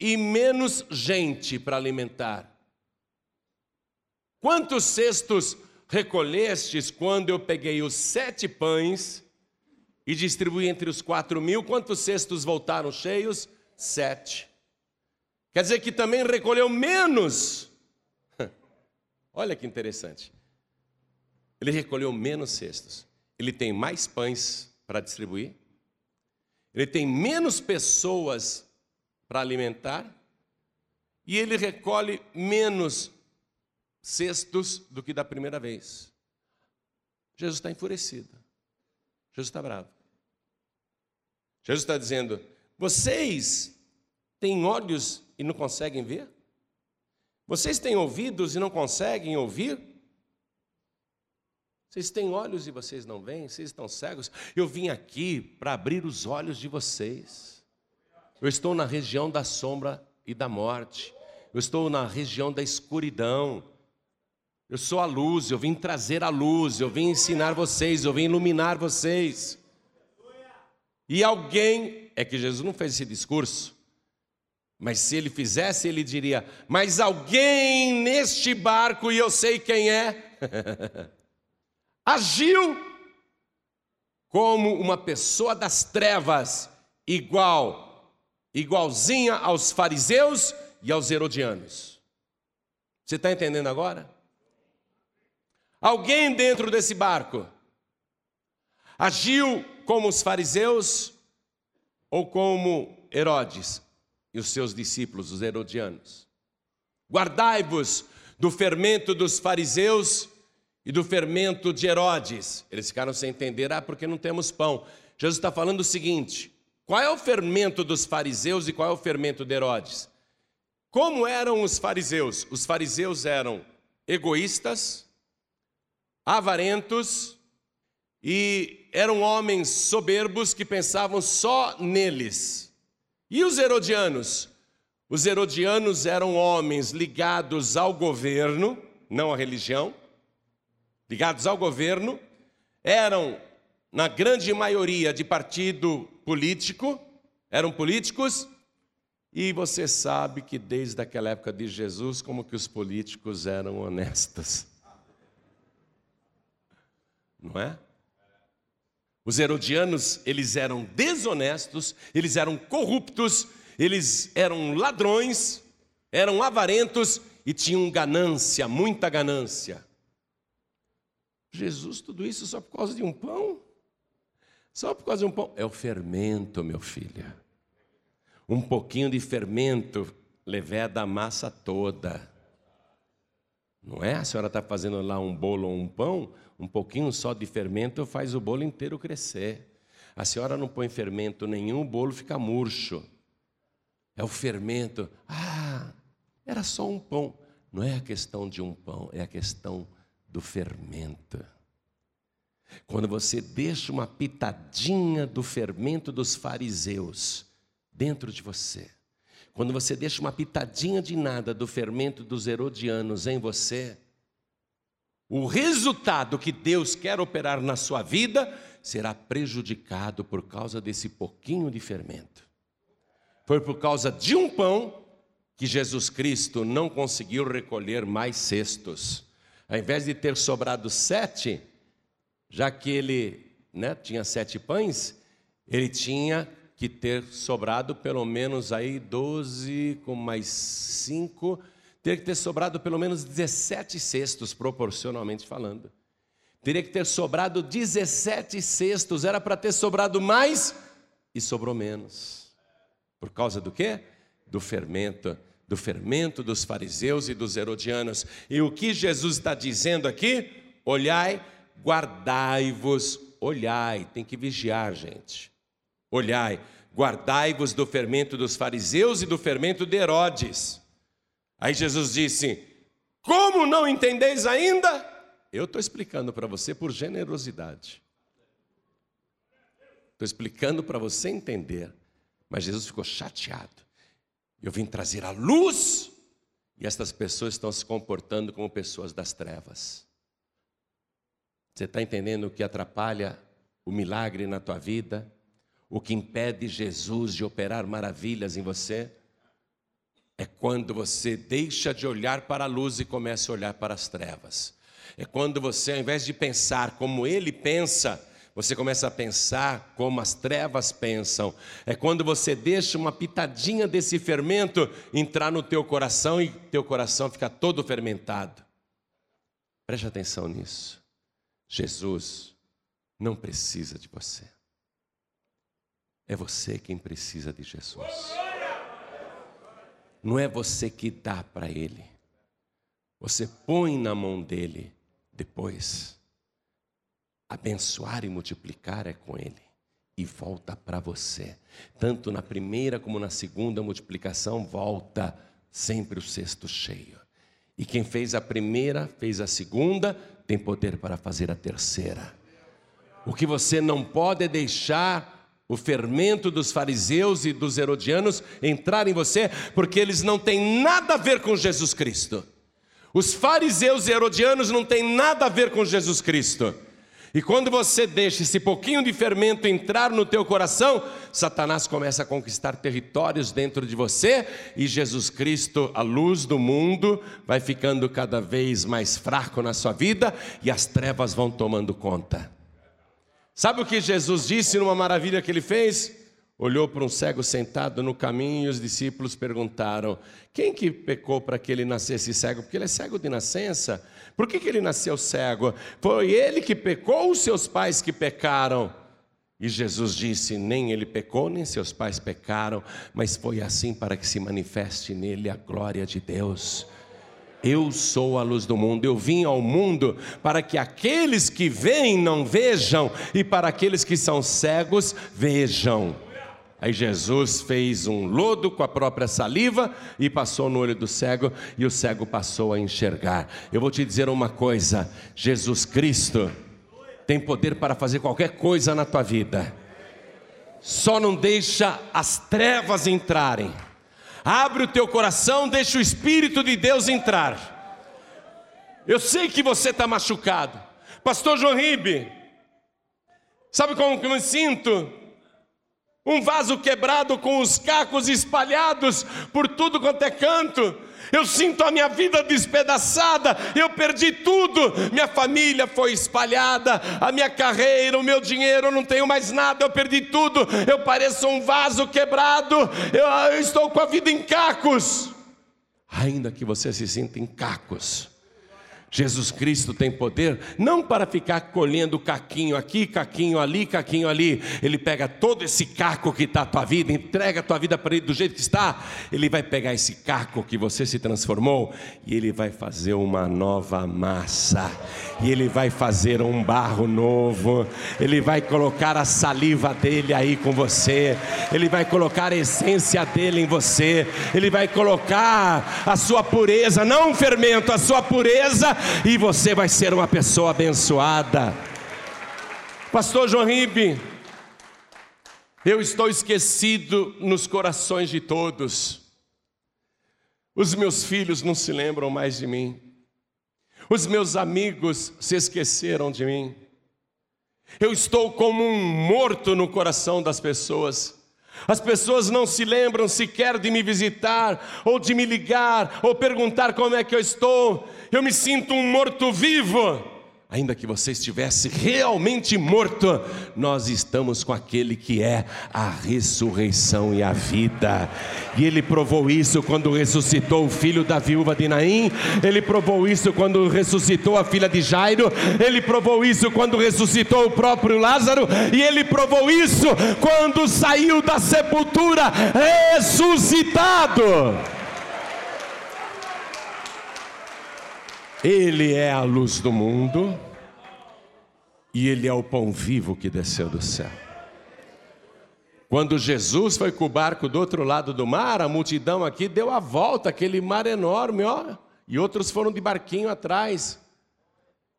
e menos gente para alimentar. Quantos cestos recolhestes quando eu peguei os sete pães e distribuí entre os quatro mil? Quantos cestos voltaram cheios? Sete. Quer dizer que também recolheu menos. *laughs* Olha que interessante. Ele recolheu menos cestos. Ele tem mais pães para distribuir. Ele tem menos pessoas para alimentar. E ele recolhe menos cestos do que da primeira vez. Jesus está enfurecido. Jesus está bravo. Jesus está dizendo: vocês têm olhos e não conseguem ver? Vocês têm ouvidos e não conseguem ouvir? Vocês têm olhos e vocês não veem? Vocês estão cegos? Eu vim aqui para abrir os olhos de vocês. Eu estou na região da sombra e da morte. Eu estou na região da escuridão. Eu sou a luz, eu vim trazer a luz, eu vim ensinar vocês, eu vim iluminar vocês. E alguém, é que Jesus não fez esse discurso, mas se ele fizesse, ele diria: Mas alguém neste barco, e eu sei quem é, *laughs* agiu como uma pessoa das trevas, igual, igualzinha aos fariseus e aos herodianos. Você está entendendo agora? Alguém dentro desse barco agiu como os fariseus ou como Herodes e os seus discípulos, os herodianos. Guardai-vos do fermento dos fariseus e do fermento de Herodes. Eles ficaram sem entender, ah, porque não temos pão. Jesus está falando o seguinte: qual é o fermento dos fariseus e qual é o fermento de Herodes? Como eram os fariseus? Os fariseus eram egoístas, avarentos e eram homens soberbos que pensavam só neles. E os herodianos? Os herodianos eram homens ligados ao governo, não à religião, ligados ao governo, eram, na grande maioria, de partido político, eram políticos, e você sabe que desde aquela época de Jesus, como que os políticos eram honestos. Não é? Os herodianos, eles eram desonestos, eles eram corruptos, eles eram ladrões, eram avarentos e tinham ganância, muita ganância. Jesus, tudo isso só por causa de um pão? Só por causa de um pão? É o fermento, meu filho. Um pouquinho de fermento leveda a massa toda. Não é? A senhora está fazendo lá um bolo ou um pão, um pouquinho só de fermento faz o bolo inteiro crescer. A senhora não põe fermento nenhum, o bolo fica murcho. É o fermento. Ah, era só um pão. Não é a questão de um pão, é a questão do fermento. Quando você deixa uma pitadinha do fermento dos fariseus dentro de você, quando você deixa uma pitadinha de nada do fermento dos herodianos em você, o resultado que Deus quer operar na sua vida será prejudicado por causa desse pouquinho de fermento. Foi por causa de um pão que Jesus Cristo não conseguiu recolher mais cestos. Ao invés de ter sobrado sete, já que ele né, tinha sete pães, ele tinha que ter sobrado pelo menos aí doze com mais cinco, teria que ter sobrado pelo menos 17 cestos, proporcionalmente falando. Teria que ter sobrado 17 cestos, era para ter sobrado mais e sobrou menos. Por causa do quê? Do fermento do fermento dos fariseus e dos herodianos. E o que Jesus está dizendo aqui? Olhai, guardai-vos, olhai, tem que vigiar, gente. Olhai, guardai-vos do fermento dos fariseus e do fermento de Herodes. Aí Jesus disse: Como não entendeis ainda? Eu estou explicando para você por generosidade. Estou explicando para você entender. Mas Jesus ficou chateado. Eu vim trazer a luz e estas pessoas estão se comportando como pessoas das trevas. Você está entendendo o que atrapalha o milagre na tua vida? O que impede Jesus de operar maravilhas em você? É quando você deixa de olhar para a luz e começa a olhar para as trevas. É quando você, ao invés de pensar como ele pensa, você começa a pensar como as trevas pensam. É quando você deixa uma pitadinha desse fermento entrar no teu coração e teu coração fica todo fermentado. Preste atenção nisso. Jesus não precisa de você. É você quem precisa de Jesus. Não é você que dá para Ele. Você põe na mão dele depois abençoar e multiplicar é com Ele. E volta para você. Tanto na primeira como na segunda multiplicação, volta sempre o cesto cheio. E quem fez a primeira, fez a segunda, tem poder para fazer a terceira. O que você não pode é deixar o fermento dos fariseus e dos herodianos entrar em você, porque eles não têm nada a ver com Jesus Cristo. Os fariseus e herodianos não têm nada a ver com Jesus Cristo. E quando você deixa esse pouquinho de fermento entrar no teu coração, Satanás começa a conquistar territórios dentro de você e Jesus Cristo, a luz do mundo, vai ficando cada vez mais fraco na sua vida e as trevas vão tomando conta. Sabe o que Jesus disse numa maravilha que ele fez? Olhou para um cego sentado no caminho e os discípulos perguntaram: Quem que pecou para que ele nascesse cego? Porque ele é cego de nascença. Por que, que ele nasceu cego? Foi ele que pecou ou seus pais que pecaram? E Jesus disse: Nem ele pecou, nem seus pais pecaram, mas foi assim para que se manifeste nele a glória de Deus. Eu sou a luz do mundo, eu vim ao mundo para que aqueles que veem não vejam, e para aqueles que são cegos vejam. Aí Jesus fez um lodo com a própria saliva e passou no olho do cego, e o cego passou a enxergar. Eu vou te dizer uma coisa: Jesus Cristo tem poder para fazer qualquer coisa na tua vida, só não deixa as trevas entrarem. Abre o teu coração, deixa o Espírito de Deus entrar. Eu sei que você está machucado, Pastor João Ribe. Sabe como que eu me sinto? Um vaso quebrado com os cacos espalhados por tudo quanto é canto. Eu sinto a minha vida despedaçada, eu perdi tudo. Minha família foi espalhada, a minha carreira, o meu dinheiro, eu não tenho mais nada, eu perdi tudo. Eu pareço um vaso quebrado, eu, eu estou com a vida em cacos. Ainda que você se sinta em cacos, Jesus Cristo tem poder não para ficar colhendo caquinho aqui, caquinho ali, caquinho ali. Ele pega todo esse caco que está a tua vida, entrega a tua vida para ele do jeito que está. Ele vai pegar esse caco que você se transformou e ele vai fazer uma nova massa. E ele vai fazer um barro novo. Ele vai colocar a saliva dele aí com você. Ele vai colocar a essência dele em você. Ele vai colocar a sua pureza, não fermento, a sua pureza e você vai ser uma pessoa abençoada. Pastor João Ribe, eu estou esquecido nos corações de todos. Os meus filhos não se lembram mais de mim. Os meus amigos se esqueceram de mim. Eu estou como um morto no coração das pessoas. As pessoas não se lembram sequer de me visitar, ou de me ligar, ou perguntar como é que eu estou. Eu me sinto um morto-vivo ainda que você estivesse realmente morto, nós estamos com aquele que é a ressurreição e a vida. E ele provou isso quando ressuscitou o filho da viúva de Naim, ele provou isso quando ressuscitou a filha de Jairo, ele provou isso quando ressuscitou o próprio Lázaro, e ele provou isso quando saiu da sepultura ressuscitado. Ele é a luz do mundo e ele é o pão vivo que desceu do céu. Quando Jesus foi com o barco do outro lado do mar, a multidão aqui deu a volta, aquele mar enorme, ó, e outros foram de barquinho atrás.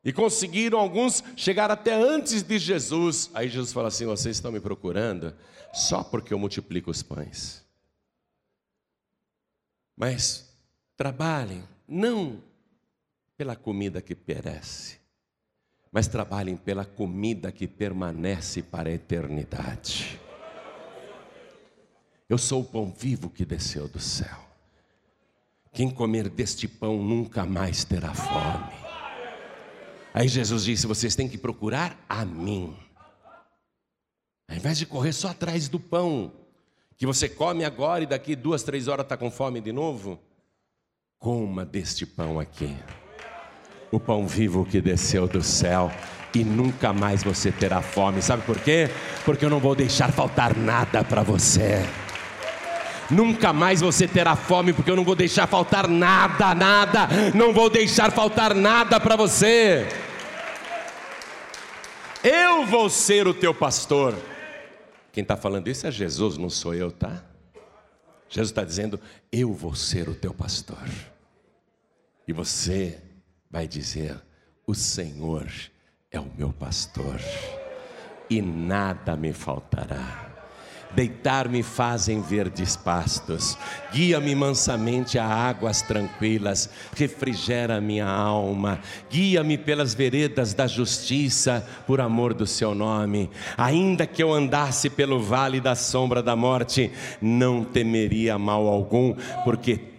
E conseguiram alguns chegar até antes de Jesus. Aí Jesus fala assim: Vocês estão me procurando só porque eu multiplico os pães. Mas trabalhem, não pela comida que perece, mas trabalhem pela comida que permanece para a eternidade. Eu sou o pão vivo que desceu do céu. Quem comer deste pão nunca mais terá fome. Aí Jesus disse: vocês têm que procurar a mim. Ao invés de correr só atrás do pão, que você come agora e daqui duas, três horas está com fome de novo, coma deste pão aqui o pão vivo que desceu do céu e nunca mais você terá fome. Sabe por quê? Porque eu não vou deixar faltar nada para você. Nunca mais você terá fome, porque eu não vou deixar faltar nada, nada, não vou deixar faltar nada para você. Eu vou ser o teu pastor. Quem está falando isso é Jesus, não sou eu, tá? Jesus está dizendo: Eu vou ser o teu pastor. E você vai dizer: O Senhor é o meu pastor e nada me faltará. Deitar-me fazem verdes pastos, guia-me mansamente a águas tranquilas, refrigera minha alma, guia-me pelas veredas da justiça, por amor do seu nome. Ainda que eu andasse pelo vale da sombra da morte, não temeria mal algum, porque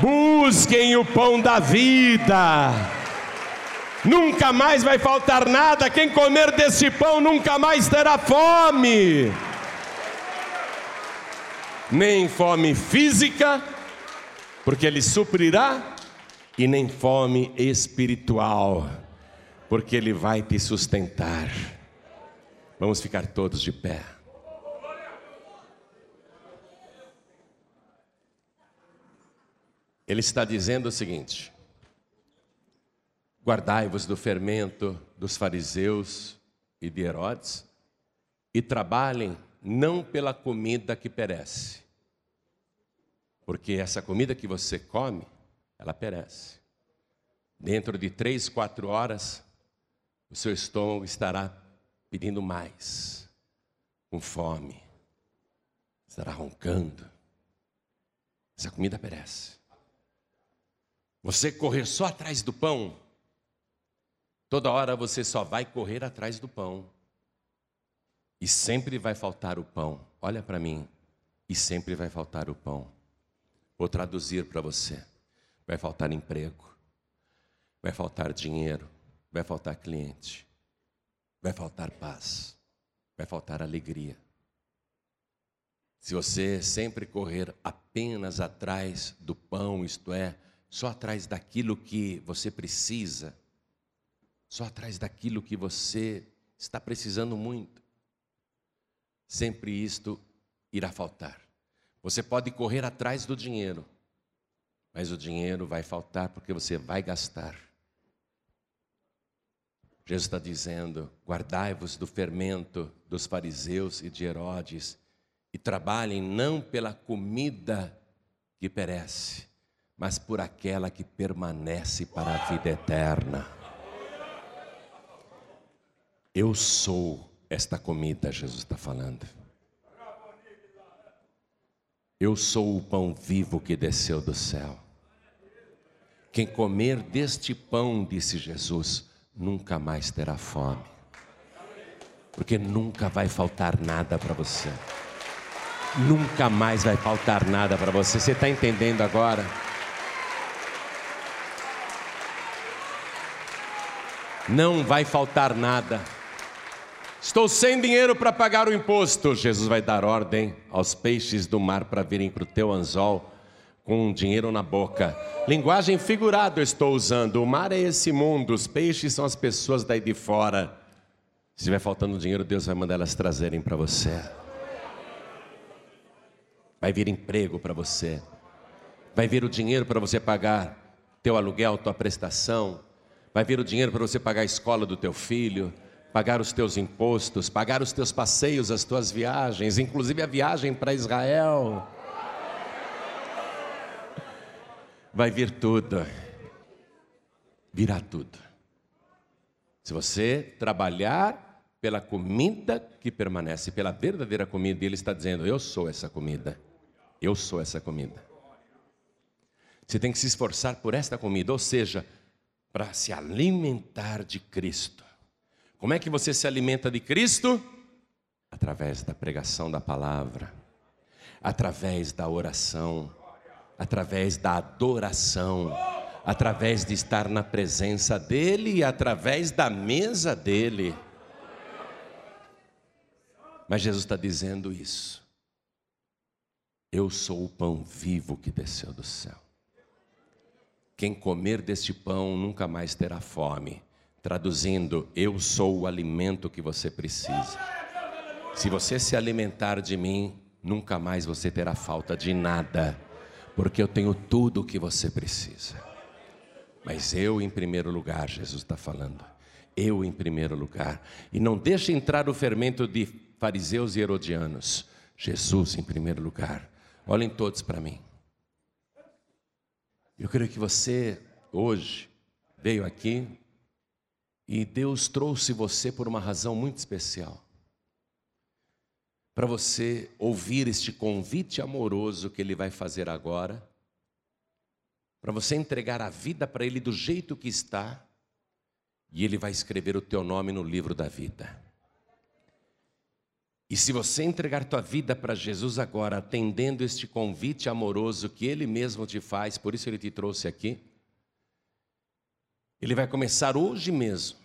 Busquem o pão da vida. Nunca mais vai faltar nada. Quem comer desse pão nunca mais terá fome. Nem fome física, porque Ele suprirá, e nem fome espiritual, porque Ele vai te sustentar. Vamos ficar todos de pé. Ele está dizendo o seguinte: Guardai-vos do fermento dos fariseus e de Herodes, e trabalhem não pela comida que perece, porque essa comida que você come, ela perece. Dentro de três, quatro horas, o seu estômago estará pedindo mais, com fome, estará roncando. Essa comida perece. Você correr só atrás do pão, toda hora você só vai correr atrás do pão. E sempre vai faltar o pão. Olha para mim. E sempre vai faltar o pão. Vou traduzir para você. Vai faltar emprego. Vai faltar dinheiro. Vai faltar cliente. Vai faltar paz. Vai faltar alegria. Se você sempre correr apenas atrás do pão, isto é, só atrás daquilo que você precisa, só atrás daquilo que você está precisando muito. Sempre isto irá faltar. Você pode correr atrás do dinheiro, mas o dinheiro vai faltar porque você vai gastar. Jesus está dizendo: guardai-vos do fermento dos fariseus e de Herodes, e trabalhem não pela comida que perece, mas por aquela que permanece para a vida eterna. Eu sou esta comida, Jesus está falando. Eu sou o pão vivo que desceu do céu. Quem comer deste pão, disse Jesus, nunca mais terá fome, porque nunca vai faltar nada para você. Nunca mais vai faltar nada para você. Você está entendendo agora? Não vai faltar nada. Estou sem dinheiro para pagar o imposto. Jesus vai dar ordem aos peixes do mar para virem para o teu anzol com dinheiro na boca. Linguagem figurada estou usando. O mar é esse mundo, os peixes são as pessoas daí de fora. Se estiver faltando dinheiro, Deus vai mandar elas trazerem para você. Vai vir emprego para você. Vai vir o dinheiro para você pagar teu aluguel, tua prestação, vai vir o dinheiro para você pagar a escola do teu filho, pagar os teus impostos, pagar os teus passeios, as tuas viagens, inclusive a viagem para Israel. Vai vir tudo, virá tudo. Se você trabalhar pela comida que permanece, pela verdadeira comida, e Ele está dizendo: Eu sou essa comida, eu sou essa comida. Você tem que se esforçar por esta comida, ou seja, para se alimentar de Cristo. Como é que você se alimenta de Cristo? Através da pregação da palavra, através da oração, através da adoração, através de estar na presença dEle e através da mesa dEle. Mas Jesus está dizendo isso. Eu sou o pão vivo que desceu do céu. Quem comer deste pão nunca mais terá fome. Traduzindo, eu sou o alimento que você precisa. Se você se alimentar de mim, nunca mais você terá falta de nada, porque eu tenho tudo o que você precisa. Mas eu em primeiro lugar, Jesus está falando. Eu em primeiro lugar. E não deixe entrar o fermento de fariseus e herodianos. Jesus em primeiro lugar. Olhem todos para mim. Eu creio que você hoje veio aqui e Deus trouxe você por uma razão muito especial. Para você ouvir este convite amoroso que Ele vai fazer agora, para você entregar a vida para Ele do jeito que está, e Ele vai escrever o teu nome no livro da vida. E se você entregar tua vida para Jesus agora, atendendo este convite amoroso que Ele mesmo te faz, por isso Ele te trouxe aqui, Ele vai começar hoje mesmo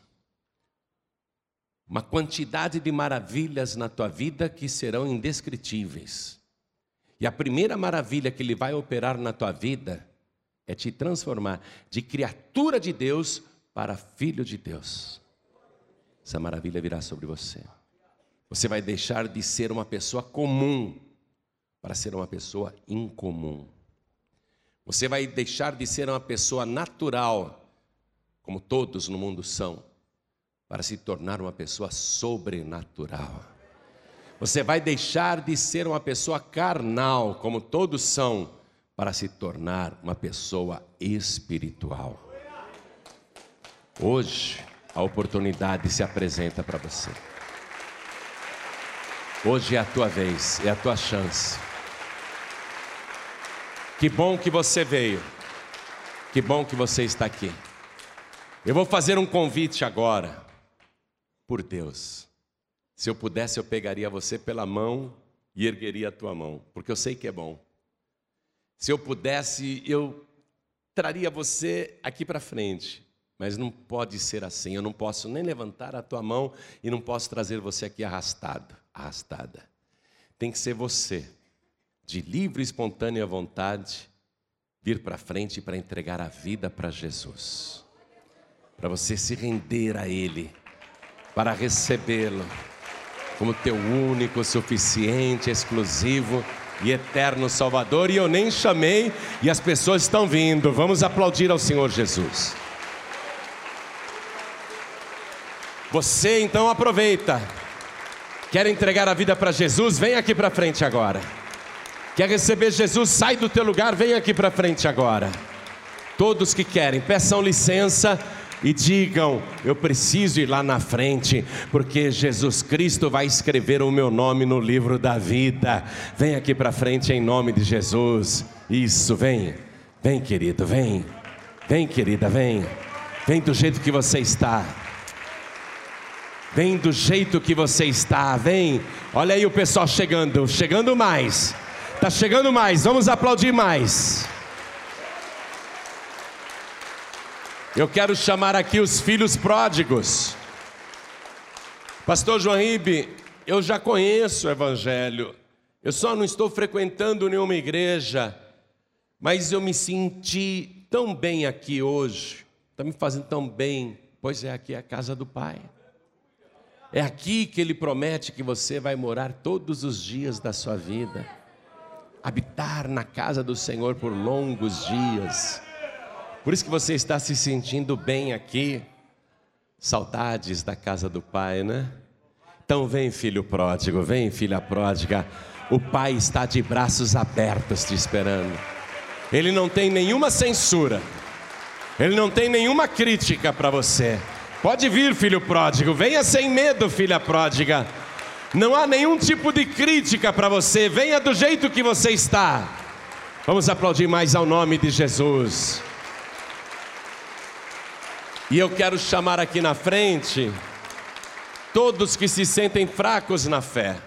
uma quantidade de maravilhas na tua vida que serão indescritíveis. E a primeira maravilha que Ele vai operar na tua vida é te transformar de criatura de Deus para filho de Deus. Essa maravilha virá sobre você. Você vai deixar de ser uma pessoa comum para ser uma pessoa incomum. Você vai deixar de ser uma pessoa natural, como todos no mundo são, para se tornar uma pessoa sobrenatural. Você vai deixar de ser uma pessoa carnal, como todos são, para se tornar uma pessoa espiritual. Hoje, a oportunidade se apresenta para você. Hoje é a tua vez, é a tua chance. Que bom que você veio. Que bom que você está aqui. Eu vou fazer um convite agora. Por Deus. Se eu pudesse, eu pegaria você pela mão e ergueria a tua mão, porque eu sei que é bom. Se eu pudesse, eu traria você aqui para frente, mas não pode ser assim. Eu não posso nem levantar a tua mão e não posso trazer você aqui arrastado arrastada. Tem que ser você, de livre e espontânea vontade, vir para frente para entregar a vida para Jesus. Para você se render a Ele, para recebê-lo como teu único, suficiente, exclusivo e eterno Salvador. E eu nem chamei, e as pessoas estão vindo. Vamos aplaudir ao Senhor Jesus. Você então aproveita Quer entregar a vida para Jesus? Vem aqui para frente agora. Quer receber Jesus? Sai do teu lugar, vem aqui para frente agora. Todos que querem, peçam licença e digam: Eu preciso ir lá na frente, porque Jesus Cristo vai escrever o meu nome no livro da vida. Vem aqui para frente em nome de Jesus. Isso, vem, vem, querido, vem, vem, querida, vem, vem do jeito que você está. Vem do jeito que você está, vem. Olha aí o pessoal chegando, chegando mais. Tá chegando mais. Vamos aplaudir mais. Eu quero chamar aqui os filhos pródigos. Pastor João Ribe, eu já conheço o evangelho. Eu só não estou frequentando nenhuma igreja, mas eu me senti tão bem aqui hoje. Está me fazendo tão bem, pois é aqui a casa do Pai. É aqui que ele promete que você vai morar todos os dias da sua vida, habitar na casa do Senhor por longos dias. Por isso que você está se sentindo bem aqui. Saudades da casa do Pai, né? Então vem, filho pródigo, vem, filha pródiga. O Pai está de braços abertos te esperando. Ele não tem nenhuma censura. Ele não tem nenhuma crítica para você. Pode vir, filho pródigo, venha sem medo, filha pródiga. Não há nenhum tipo de crítica para você, venha do jeito que você está. Vamos aplaudir mais ao nome de Jesus. E eu quero chamar aqui na frente todos que se sentem fracos na fé.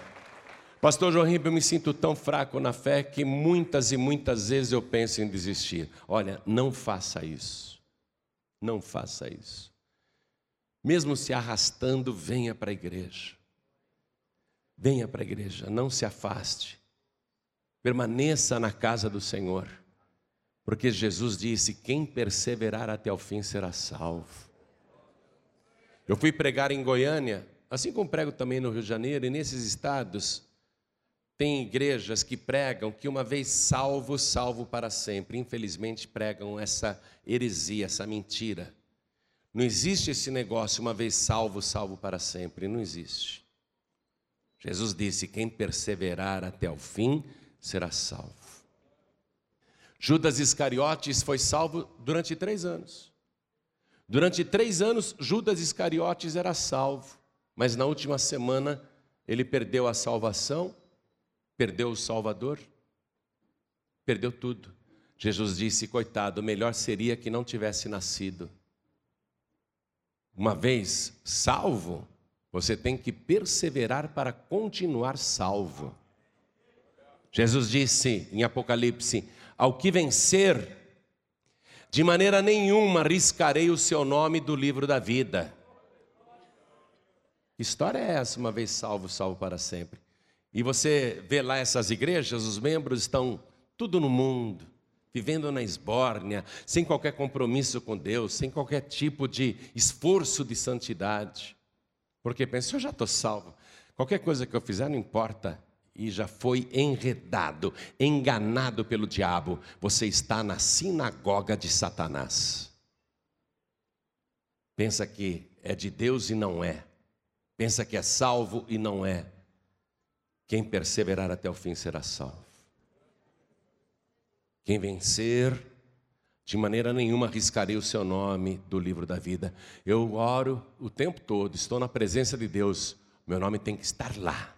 Pastor João Ribeiro, eu me sinto tão fraco na fé que muitas e muitas vezes eu penso em desistir. Olha, não faça isso. Não faça isso mesmo se arrastando, venha para a igreja. Venha para a igreja, não se afaste. Permaneça na casa do Senhor, porque Jesus disse: quem perseverar até o fim será salvo. Eu fui pregar em Goiânia, assim como prego também no Rio de Janeiro, e nesses estados, tem igrejas que pregam que uma vez salvo, salvo para sempre. Infelizmente pregam essa heresia, essa mentira. Não existe esse negócio, uma vez salvo, salvo para sempre. Não existe. Jesus disse: quem perseverar até o fim será salvo. Judas Iscariotes foi salvo durante três anos. Durante três anos, Judas Iscariotes era salvo, mas na última semana ele perdeu a salvação, perdeu o Salvador, perdeu tudo. Jesus disse: coitado, melhor seria que não tivesse nascido. Uma vez salvo, você tem que perseverar para continuar salvo. Jesus disse em Apocalipse: Ao que vencer, de maneira nenhuma riscarei o seu nome do livro da vida. Que história é essa, uma vez salvo, salvo para sempre? E você vê lá essas igrejas, os membros estão tudo no mundo, vivendo na esbórnia, sem qualquer compromisso com Deus, sem qualquer tipo de esforço de santidade. Porque pensa, eu já estou salvo, qualquer coisa que eu fizer não importa, e já foi enredado, enganado pelo diabo, você está na sinagoga de Satanás. Pensa que é de Deus e não é, pensa que é salvo e não é. Quem perseverar até o fim será salvo. Quem vencer, de maneira nenhuma arriscarei o seu nome do livro da vida. Eu oro o tempo todo, estou na presença de Deus, meu nome tem que estar lá.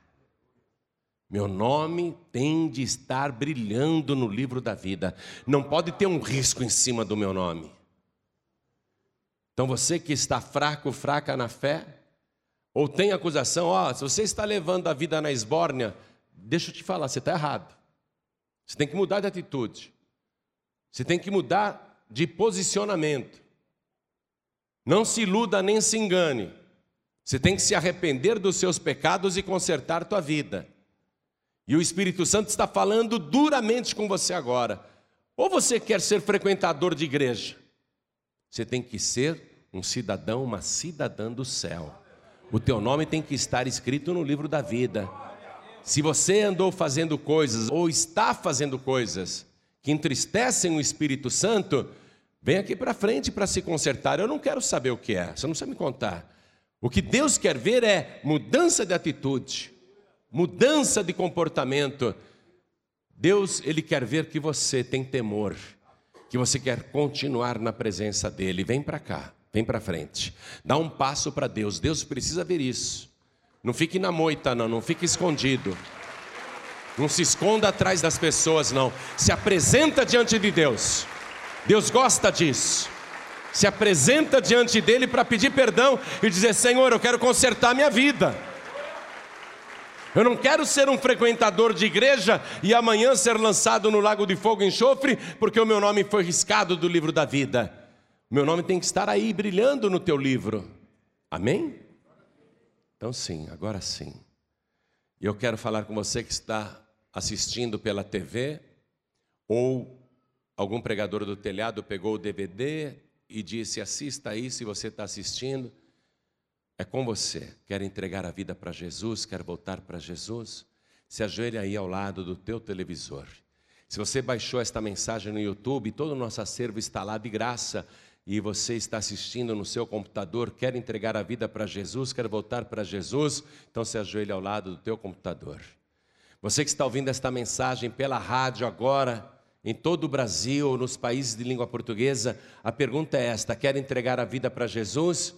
Meu nome tem de estar brilhando no livro da vida. Não pode ter um risco em cima do meu nome. Então você que está fraco, fraca na fé, ou tem acusação, ó, se você está levando a vida na esbórnia, deixa eu te falar, você está errado. Você tem que mudar de atitude. Você tem que mudar de posicionamento. Não se iluda nem se engane. Você tem que se arrepender dos seus pecados e consertar tua vida. E o Espírito Santo está falando duramente com você agora. Ou você quer ser frequentador de igreja? Você tem que ser um cidadão, uma cidadã do céu. O teu nome tem que estar escrito no livro da vida. Se você andou fazendo coisas ou está fazendo coisas que entristecem o Espírito Santo, vem aqui para frente para se consertar. Eu não quero saber o que é, você não precisa me contar. O que Deus quer ver é mudança de atitude, mudança de comportamento. Deus, Ele quer ver que você tem temor, que você quer continuar na presença dEle. Vem para cá, vem para frente. Dá um passo para Deus. Deus precisa ver isso. Não fique na moita, não, não fique escondido. Não se esconda atrás das pessoas, não. Se apresenta diante de Deus. Deus gosta disso. Se apresenta diante dele para pedir perdão e dizer: Senhor, eu quero consertar minha vida. Eu não quero ser um frequentador de igreja e amanhã ser lançado no lago de fogo e enxofre, porque o meu nome foi riscado do livro da vida. O meu nome tem que estar aí brilhando no teu livro. Amém? Então, sim, agora sim. E eu quero falar com você que está assistindo pela TV, ou algum pregador do telhado pegou o DVD e disse: assista aí se você está assistindo. É com você. Quer entregar a vida para Jesus? Quer voltar para Jesus? Se ajoelhe aí ao lado do teu televisor. Se você baixou esta mensagem no YouTube, todo o nosso acervo está lá de graça e você está assistindo no seu computador, quer entregar a vida para Jesus, quer voltar para Jesus, então se ajoelhe ao lado do teu computador. Você que está ouvindo esta mensagem pela rádio agora, em todo o Brasil, nos países de língua portuguesa, a pergunta é esta: quer entregar a vida para Jesus?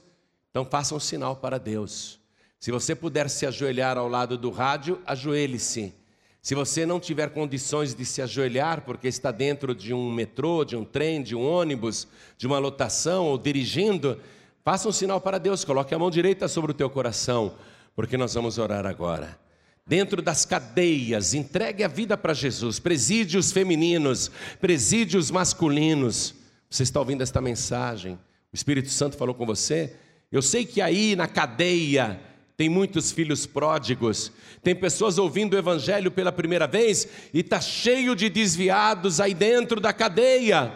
Então faça um sinal para Deus. Se você puder se ajoelhar ao lado do rádio, ajoelhe-se. Se você não tiver condições de se ajoelhar, porque está dentro de um metrô, de um trem, de um ônibus, de uma lotação ou dirigindo, faça um sinal para Deus, coloque a mão direita sobre o teu coração, porque nós vamos orar agora dentro das cadeias, entregue a vida para Jesus, presídios femininos, presídios masculinos. Você está ouvindo esta mensagem? O Espírito Santo falou com você? Eu sei que aí na cadeia tem muitos filhos pródigos, tem pessoas ouvindo o Evangelho pela primeira vez e está cheio de desviados aí dentro da cadeia.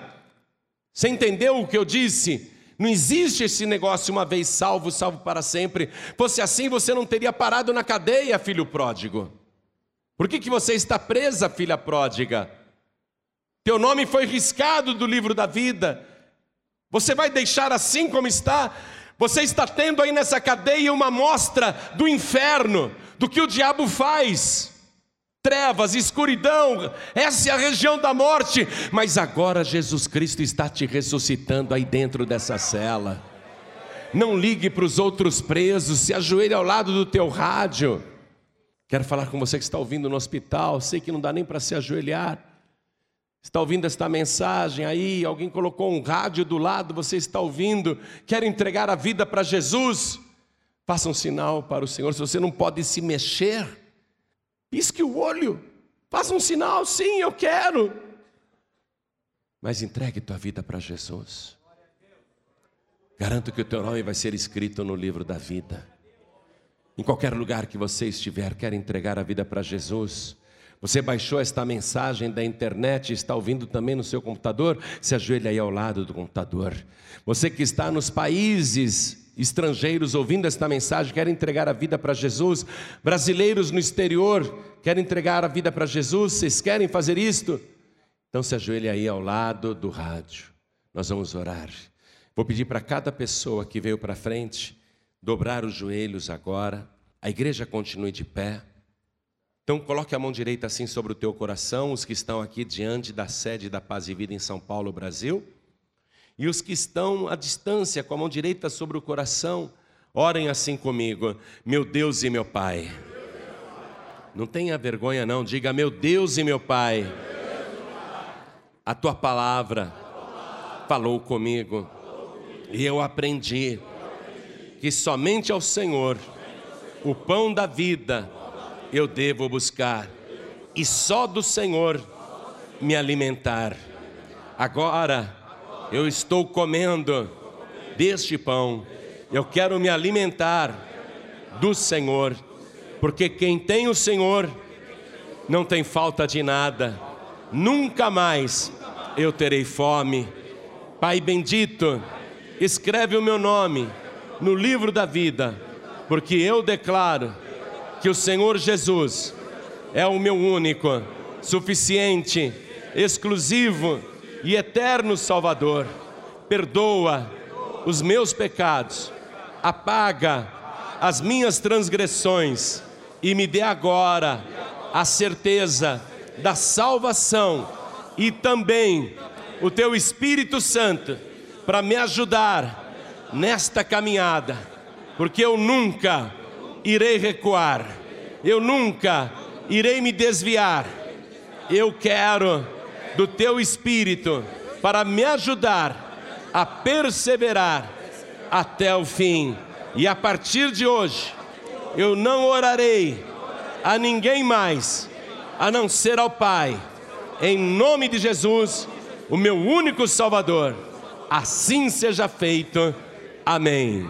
Você entendeu o que eu disse? Não existe esse negócio uma vez salvo, salvo para sempre. Fosse assim, você não teria parado na cadeia, filho pródigo. Por que, que você está presa, filha pródiga? Teu nome foi riscado do livro da vida. Você vai deixar assim como está? Você está tendo aí nessa cadeia uma mostra do inferno, do que o diabo faz. Trevas, escuridão, essa é a região da morte, mas agora Jesus Cristo está te ressuscitando aí dentro dessa cela. Não ligue para os outros presos, se ajoelhe ao lado do teu rádio. Quero falar com você que está ouvindo no hospital, sei que não dá nem para se ajoelhar. Está ouvindo esta mensagem aí? Alguém colocou um rádio do lado, você está ouvindo, quer entregar a vida para Jesus? Faça um sinal para o Senhor. Se você não pode se mexer, pisque o olho, faça um sinal, sim, eu quero. Mas entregue tua vida para Jesus. Garanto que o teu nome vai ser escrito no livro da vida. Em qualquer lugar que você estiver, quer entregar a vida para Jesus. Você baixou esta mensagem da internet, está ouvindo também no seu computador? Se ajoelha aí ao lado do computador. Você que está nos países estrangeiros ouvindo esta mensagem, quer entregar a vida para Jesus. Brasileiros no exterior, quer entregar a vida para Jesus. Vocês querem fazer isto? Então se ajoelhe aí ao lado do rádio. Nós vamos orar. Vou pedir para cada pessoa que veio para frente dobrar os joelhos agora. A igreja continue de pé. Então coloque a mão direita assim sobre o teu coração, os que estão aqui diante da sede da Paz e Vida em São Paulo, Brasil. E os que estão à distância, com a mão direita sobre o coração, orem assim comigo: Meu Deus e meu Pai. Não tenha vergonha, não, diga: Meu Deus e meu Pai. A tua palavra falou comigo e eu aprendi que somente ao Senhor, o pão da vida, eu devo buscar, e só do Senhor me alimentar. Agora eu estou comendo deste pão, eu quero me alimentar do Senhor, porque quem tem o Senhor não tem falta de nada, nunca mais eu terei fome. Pai bendito, escreve o meu nome no livro da vida, porque eu declaro que o Senhor Jesus é o meu único, suficiente, exclusivo e eterno Salvador. Perdoa os meus pecados, apaga as minhas transgressões e me dê agora a certeza da salvação e também o teu Espírito Santo para me ajudar nesta caminhada, porque eu nunca irei recuar, eu nunca irei me desviar. Eu quero do teu espírito para me ajudar a perseverar até o fim. E a partir de hoje, eu não orarei a ninguém mais a não ser ao Pai. Em nome de Jesus, o meu único Salvador. Assim seja feito. Amém.